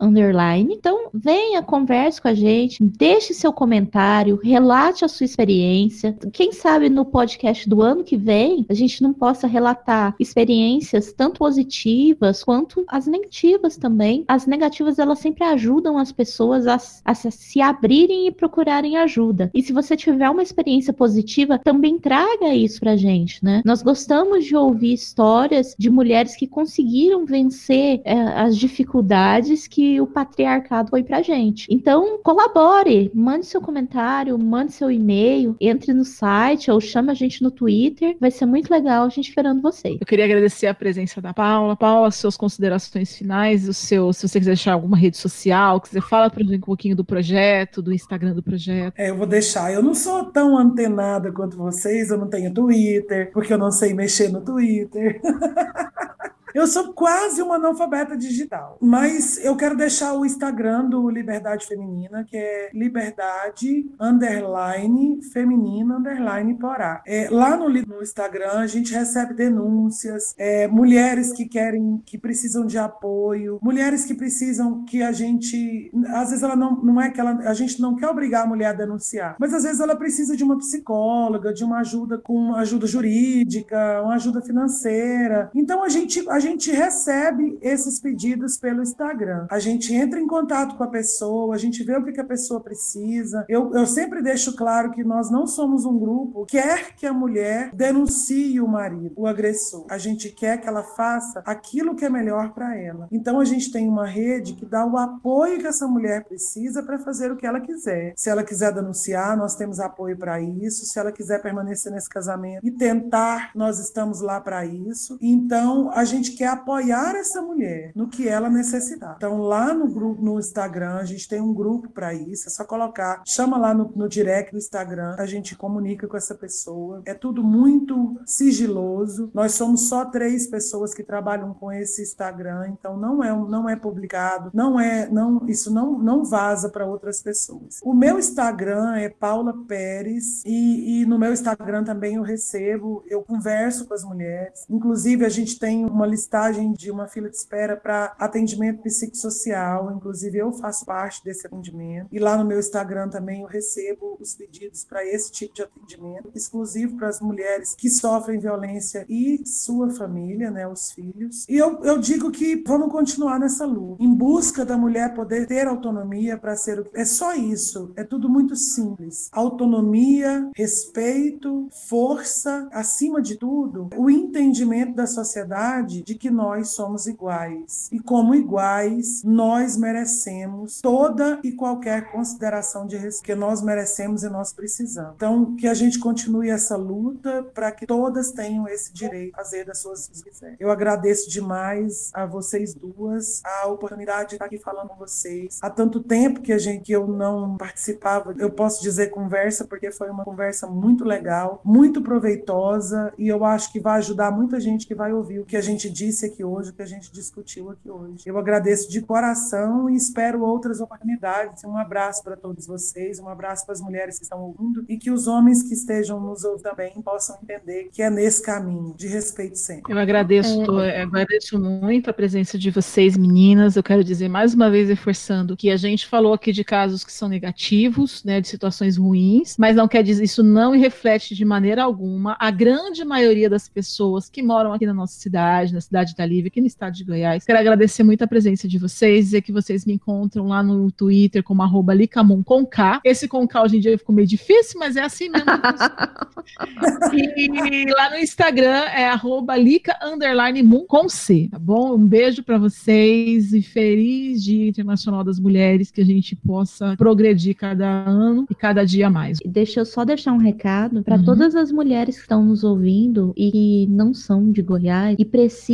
underline. Então, venha, converse com a gente, deixe seu comentário, relate a sua experiência. Quem sabe no podcast do ano que vem, a gente não possa relatar experiências tanto positivas quanto as negativas também. As negativas, elas sempre ajudam as pessoas a, a se abrirem e procurarem ajuda. E se você tiver uma experiência positiva, também traga isso pra gente, né? Nós gostamos de ouvir histórias de mulheres que conseguiram vencer é, as dificuldades que o patriarcado foi pra gente. Então, colabore, mande seu comentário, mande seu e-mail, entre no site ou chame a gente no Twitter. Vai ser muito legal a gente esperando vocês. Eu queria agradecer a presença da Paula. Paula, suas considerações finais, o seu, se você quiser deixar alguma rede social, quiser falar para um pouquinho do projeto, do Instagram do projeto. É, eu vou deixar. Eu não sou tão antenada quanto vocês, eu não tenho Twitter, porque eu não sei mexer no Twitter. Eu sou quase uma analfabeta digital, mas eu quero deixar o Instagram do Liberdade Feminina, que é liberdade underline feminina underline porá. É, lá no, no, Instagram a gente recebe denúncias, é, mulheres que querem, que precisam de apoio, mulheres que precisam que a gente, às vezes ela não, não é que ela, a gente não quer obrigar a mulher a denunciar, mas às vezes ela precisa de uma psicóloga, de uma ajuda com ajuda jurídica, uma ajuda financeira. Então a gente, a gente gente recebe esses pedidos pelo Instagram. A gente entra em contato com a pessoa, a gente vê o que, que a pessoa precisa. Eu, eu sempre deixo claro que nós não somos um grupo que quer que a mulher denuncie o marido, o agressor. A gente quer que ela faça aquilo que é melhor para ela. Então a gente tem uma rede que dá o apoio que essa mulher precisa para fazer o que ela quiser. Se ela quiser denunciar, nós temos apoio para isso. Se ela quiser permanecer nesse casamento e tentar, nós estamos lá para isso. Então a gente quer apoiar essa mulher no que ela necessitar. Então, lá no grupo, no Instagram, a gente tem um grupo para isso. É só colocar, chama lá no, no direct do Instagram, a gente comunica com essa pessoa. É tudo muito sigiloso. Nós somos só três pessoas que trabalham com esse Instagram, então não é não é publicado, não é não isso não não vaza para outras pessoas. O meu Instagram é Paula Pérez e, e no meu Instagram também eu recebo, eu converso com as mulheres. Inclusive a gente tem uma listagem de uma fila de espera para atendimento psicossocial. Inclusive, eu faço parte desse atendimento. E lá no meu Instagram também eu recebo os pedidos para esse tipo de atendimento, exclusivo para as mulheres que sofrem violência e sua família, né, os filhos. E eu, eu digo que vamos continuar nessa luta, em busca da mulher poder ter autonomia para ser o É só isso. É tudo muito simples. Autonomia, respeito, força, acima de tudo, o entendimento da sociedade de que nós somos iguais. E como iguais, nós merecemos toda e qualquer consideração de respeito que nós merecemos e nós precisamos. Então, que a gente continue essa luta para que todas tenham esse direito de fazer das suas quiser. Eu agradeço demais a vocês duas a oportunidade de estar aqui falando com vocês. Há tanto tempo que a gente que eu não participava, eu posso dizer conversa porque foi uma conversa muito legal, muito proveitosa e eu acho que vai ajudar muita gente que vai ouvir o que a gente disse disse aqui hoje, o que a gente discutiu aqui hoje. Eu agradeço de coração e espero outras oportunidades. Um abraço para todos vocês, um abraço para as mulheres que estão ouvindo e que os homens que estejam nos ouvindo também possam entender que é nesse caminho de respeito sempre. Eu agradeço, é... eu agradeço muito a presença de vocês, meninas. Eu quero dizer mais uma vez, reforçando que a gente falou aqui de casos que são negativos, né, de situações ruins, mas não quer dizer isso não reflete de maneira alguma a grande maioria das pessoas que moram aqui na nossa cidade, na cidade da Lívia, aqui no estado de Goiás. Quero agradecer muito a presença de vocês, dizer que vocês me encontram lá no Twitter como arroba com K. Esse com K hoje em dia ficou meio difícil, mas é assim mesmo. e lá no Instagram é arroba Lica Moon com C, tá bom? Um beijo para vocês e feliz Dia Internacional das Mulheres, que a gente possa progredir cada ano e cada dia mais. Deixa eu só deixar um recado para uhum. todas as mulheres que estão nos ouvindo e que não são de Goiás e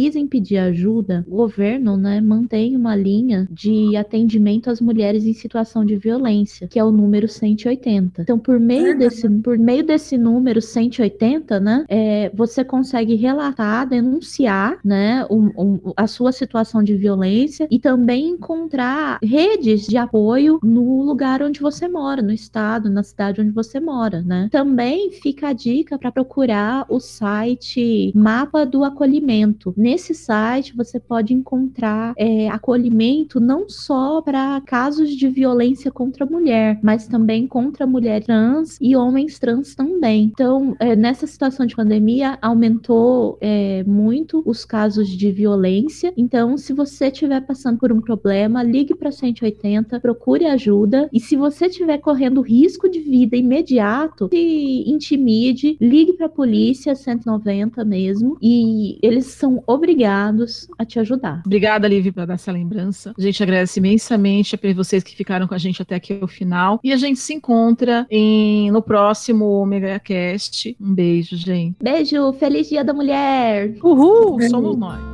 precisem pedir ajuda, o governo né, mantém uma linha de atendimento às mulheres em situação de violência, que é o número 180. Então, por meio desse, por meio desse número 180, né, é, você consegue relatar, denunciar né, um, um, a sua situação de violência e também encontrar redes de apoio no lugar onde você mora, no estado, na cidade onde você mora. Né? Também fica a dica para procurar o site Mapa do Acolhimento. Nesse nesse site você pode encontrar é, acolhimento não só para casos de violência contra a mulher, mas também contra mulheres trans e homens trans também. Então, é, nessa situação de pandemia, aumentou é, muito os casos de violência. Então, se você estiver passando por um problema, ligue para 180, procure ajuda. E se você estiver correndo risco de vida imediato, se intimide, ligue para a polícia 190 mesmo. E eles são obrigados a te ajudar. Obrigada, Liv, por dar essa lembrança. A gente agradece imensamente a vocês que ficaram com a gente até aqui o final. E a gente se encontra em, no próximo Omega Cast. Um beijo, gente. Beijo, feliz Dia da Mulher! Uhul, somos nós.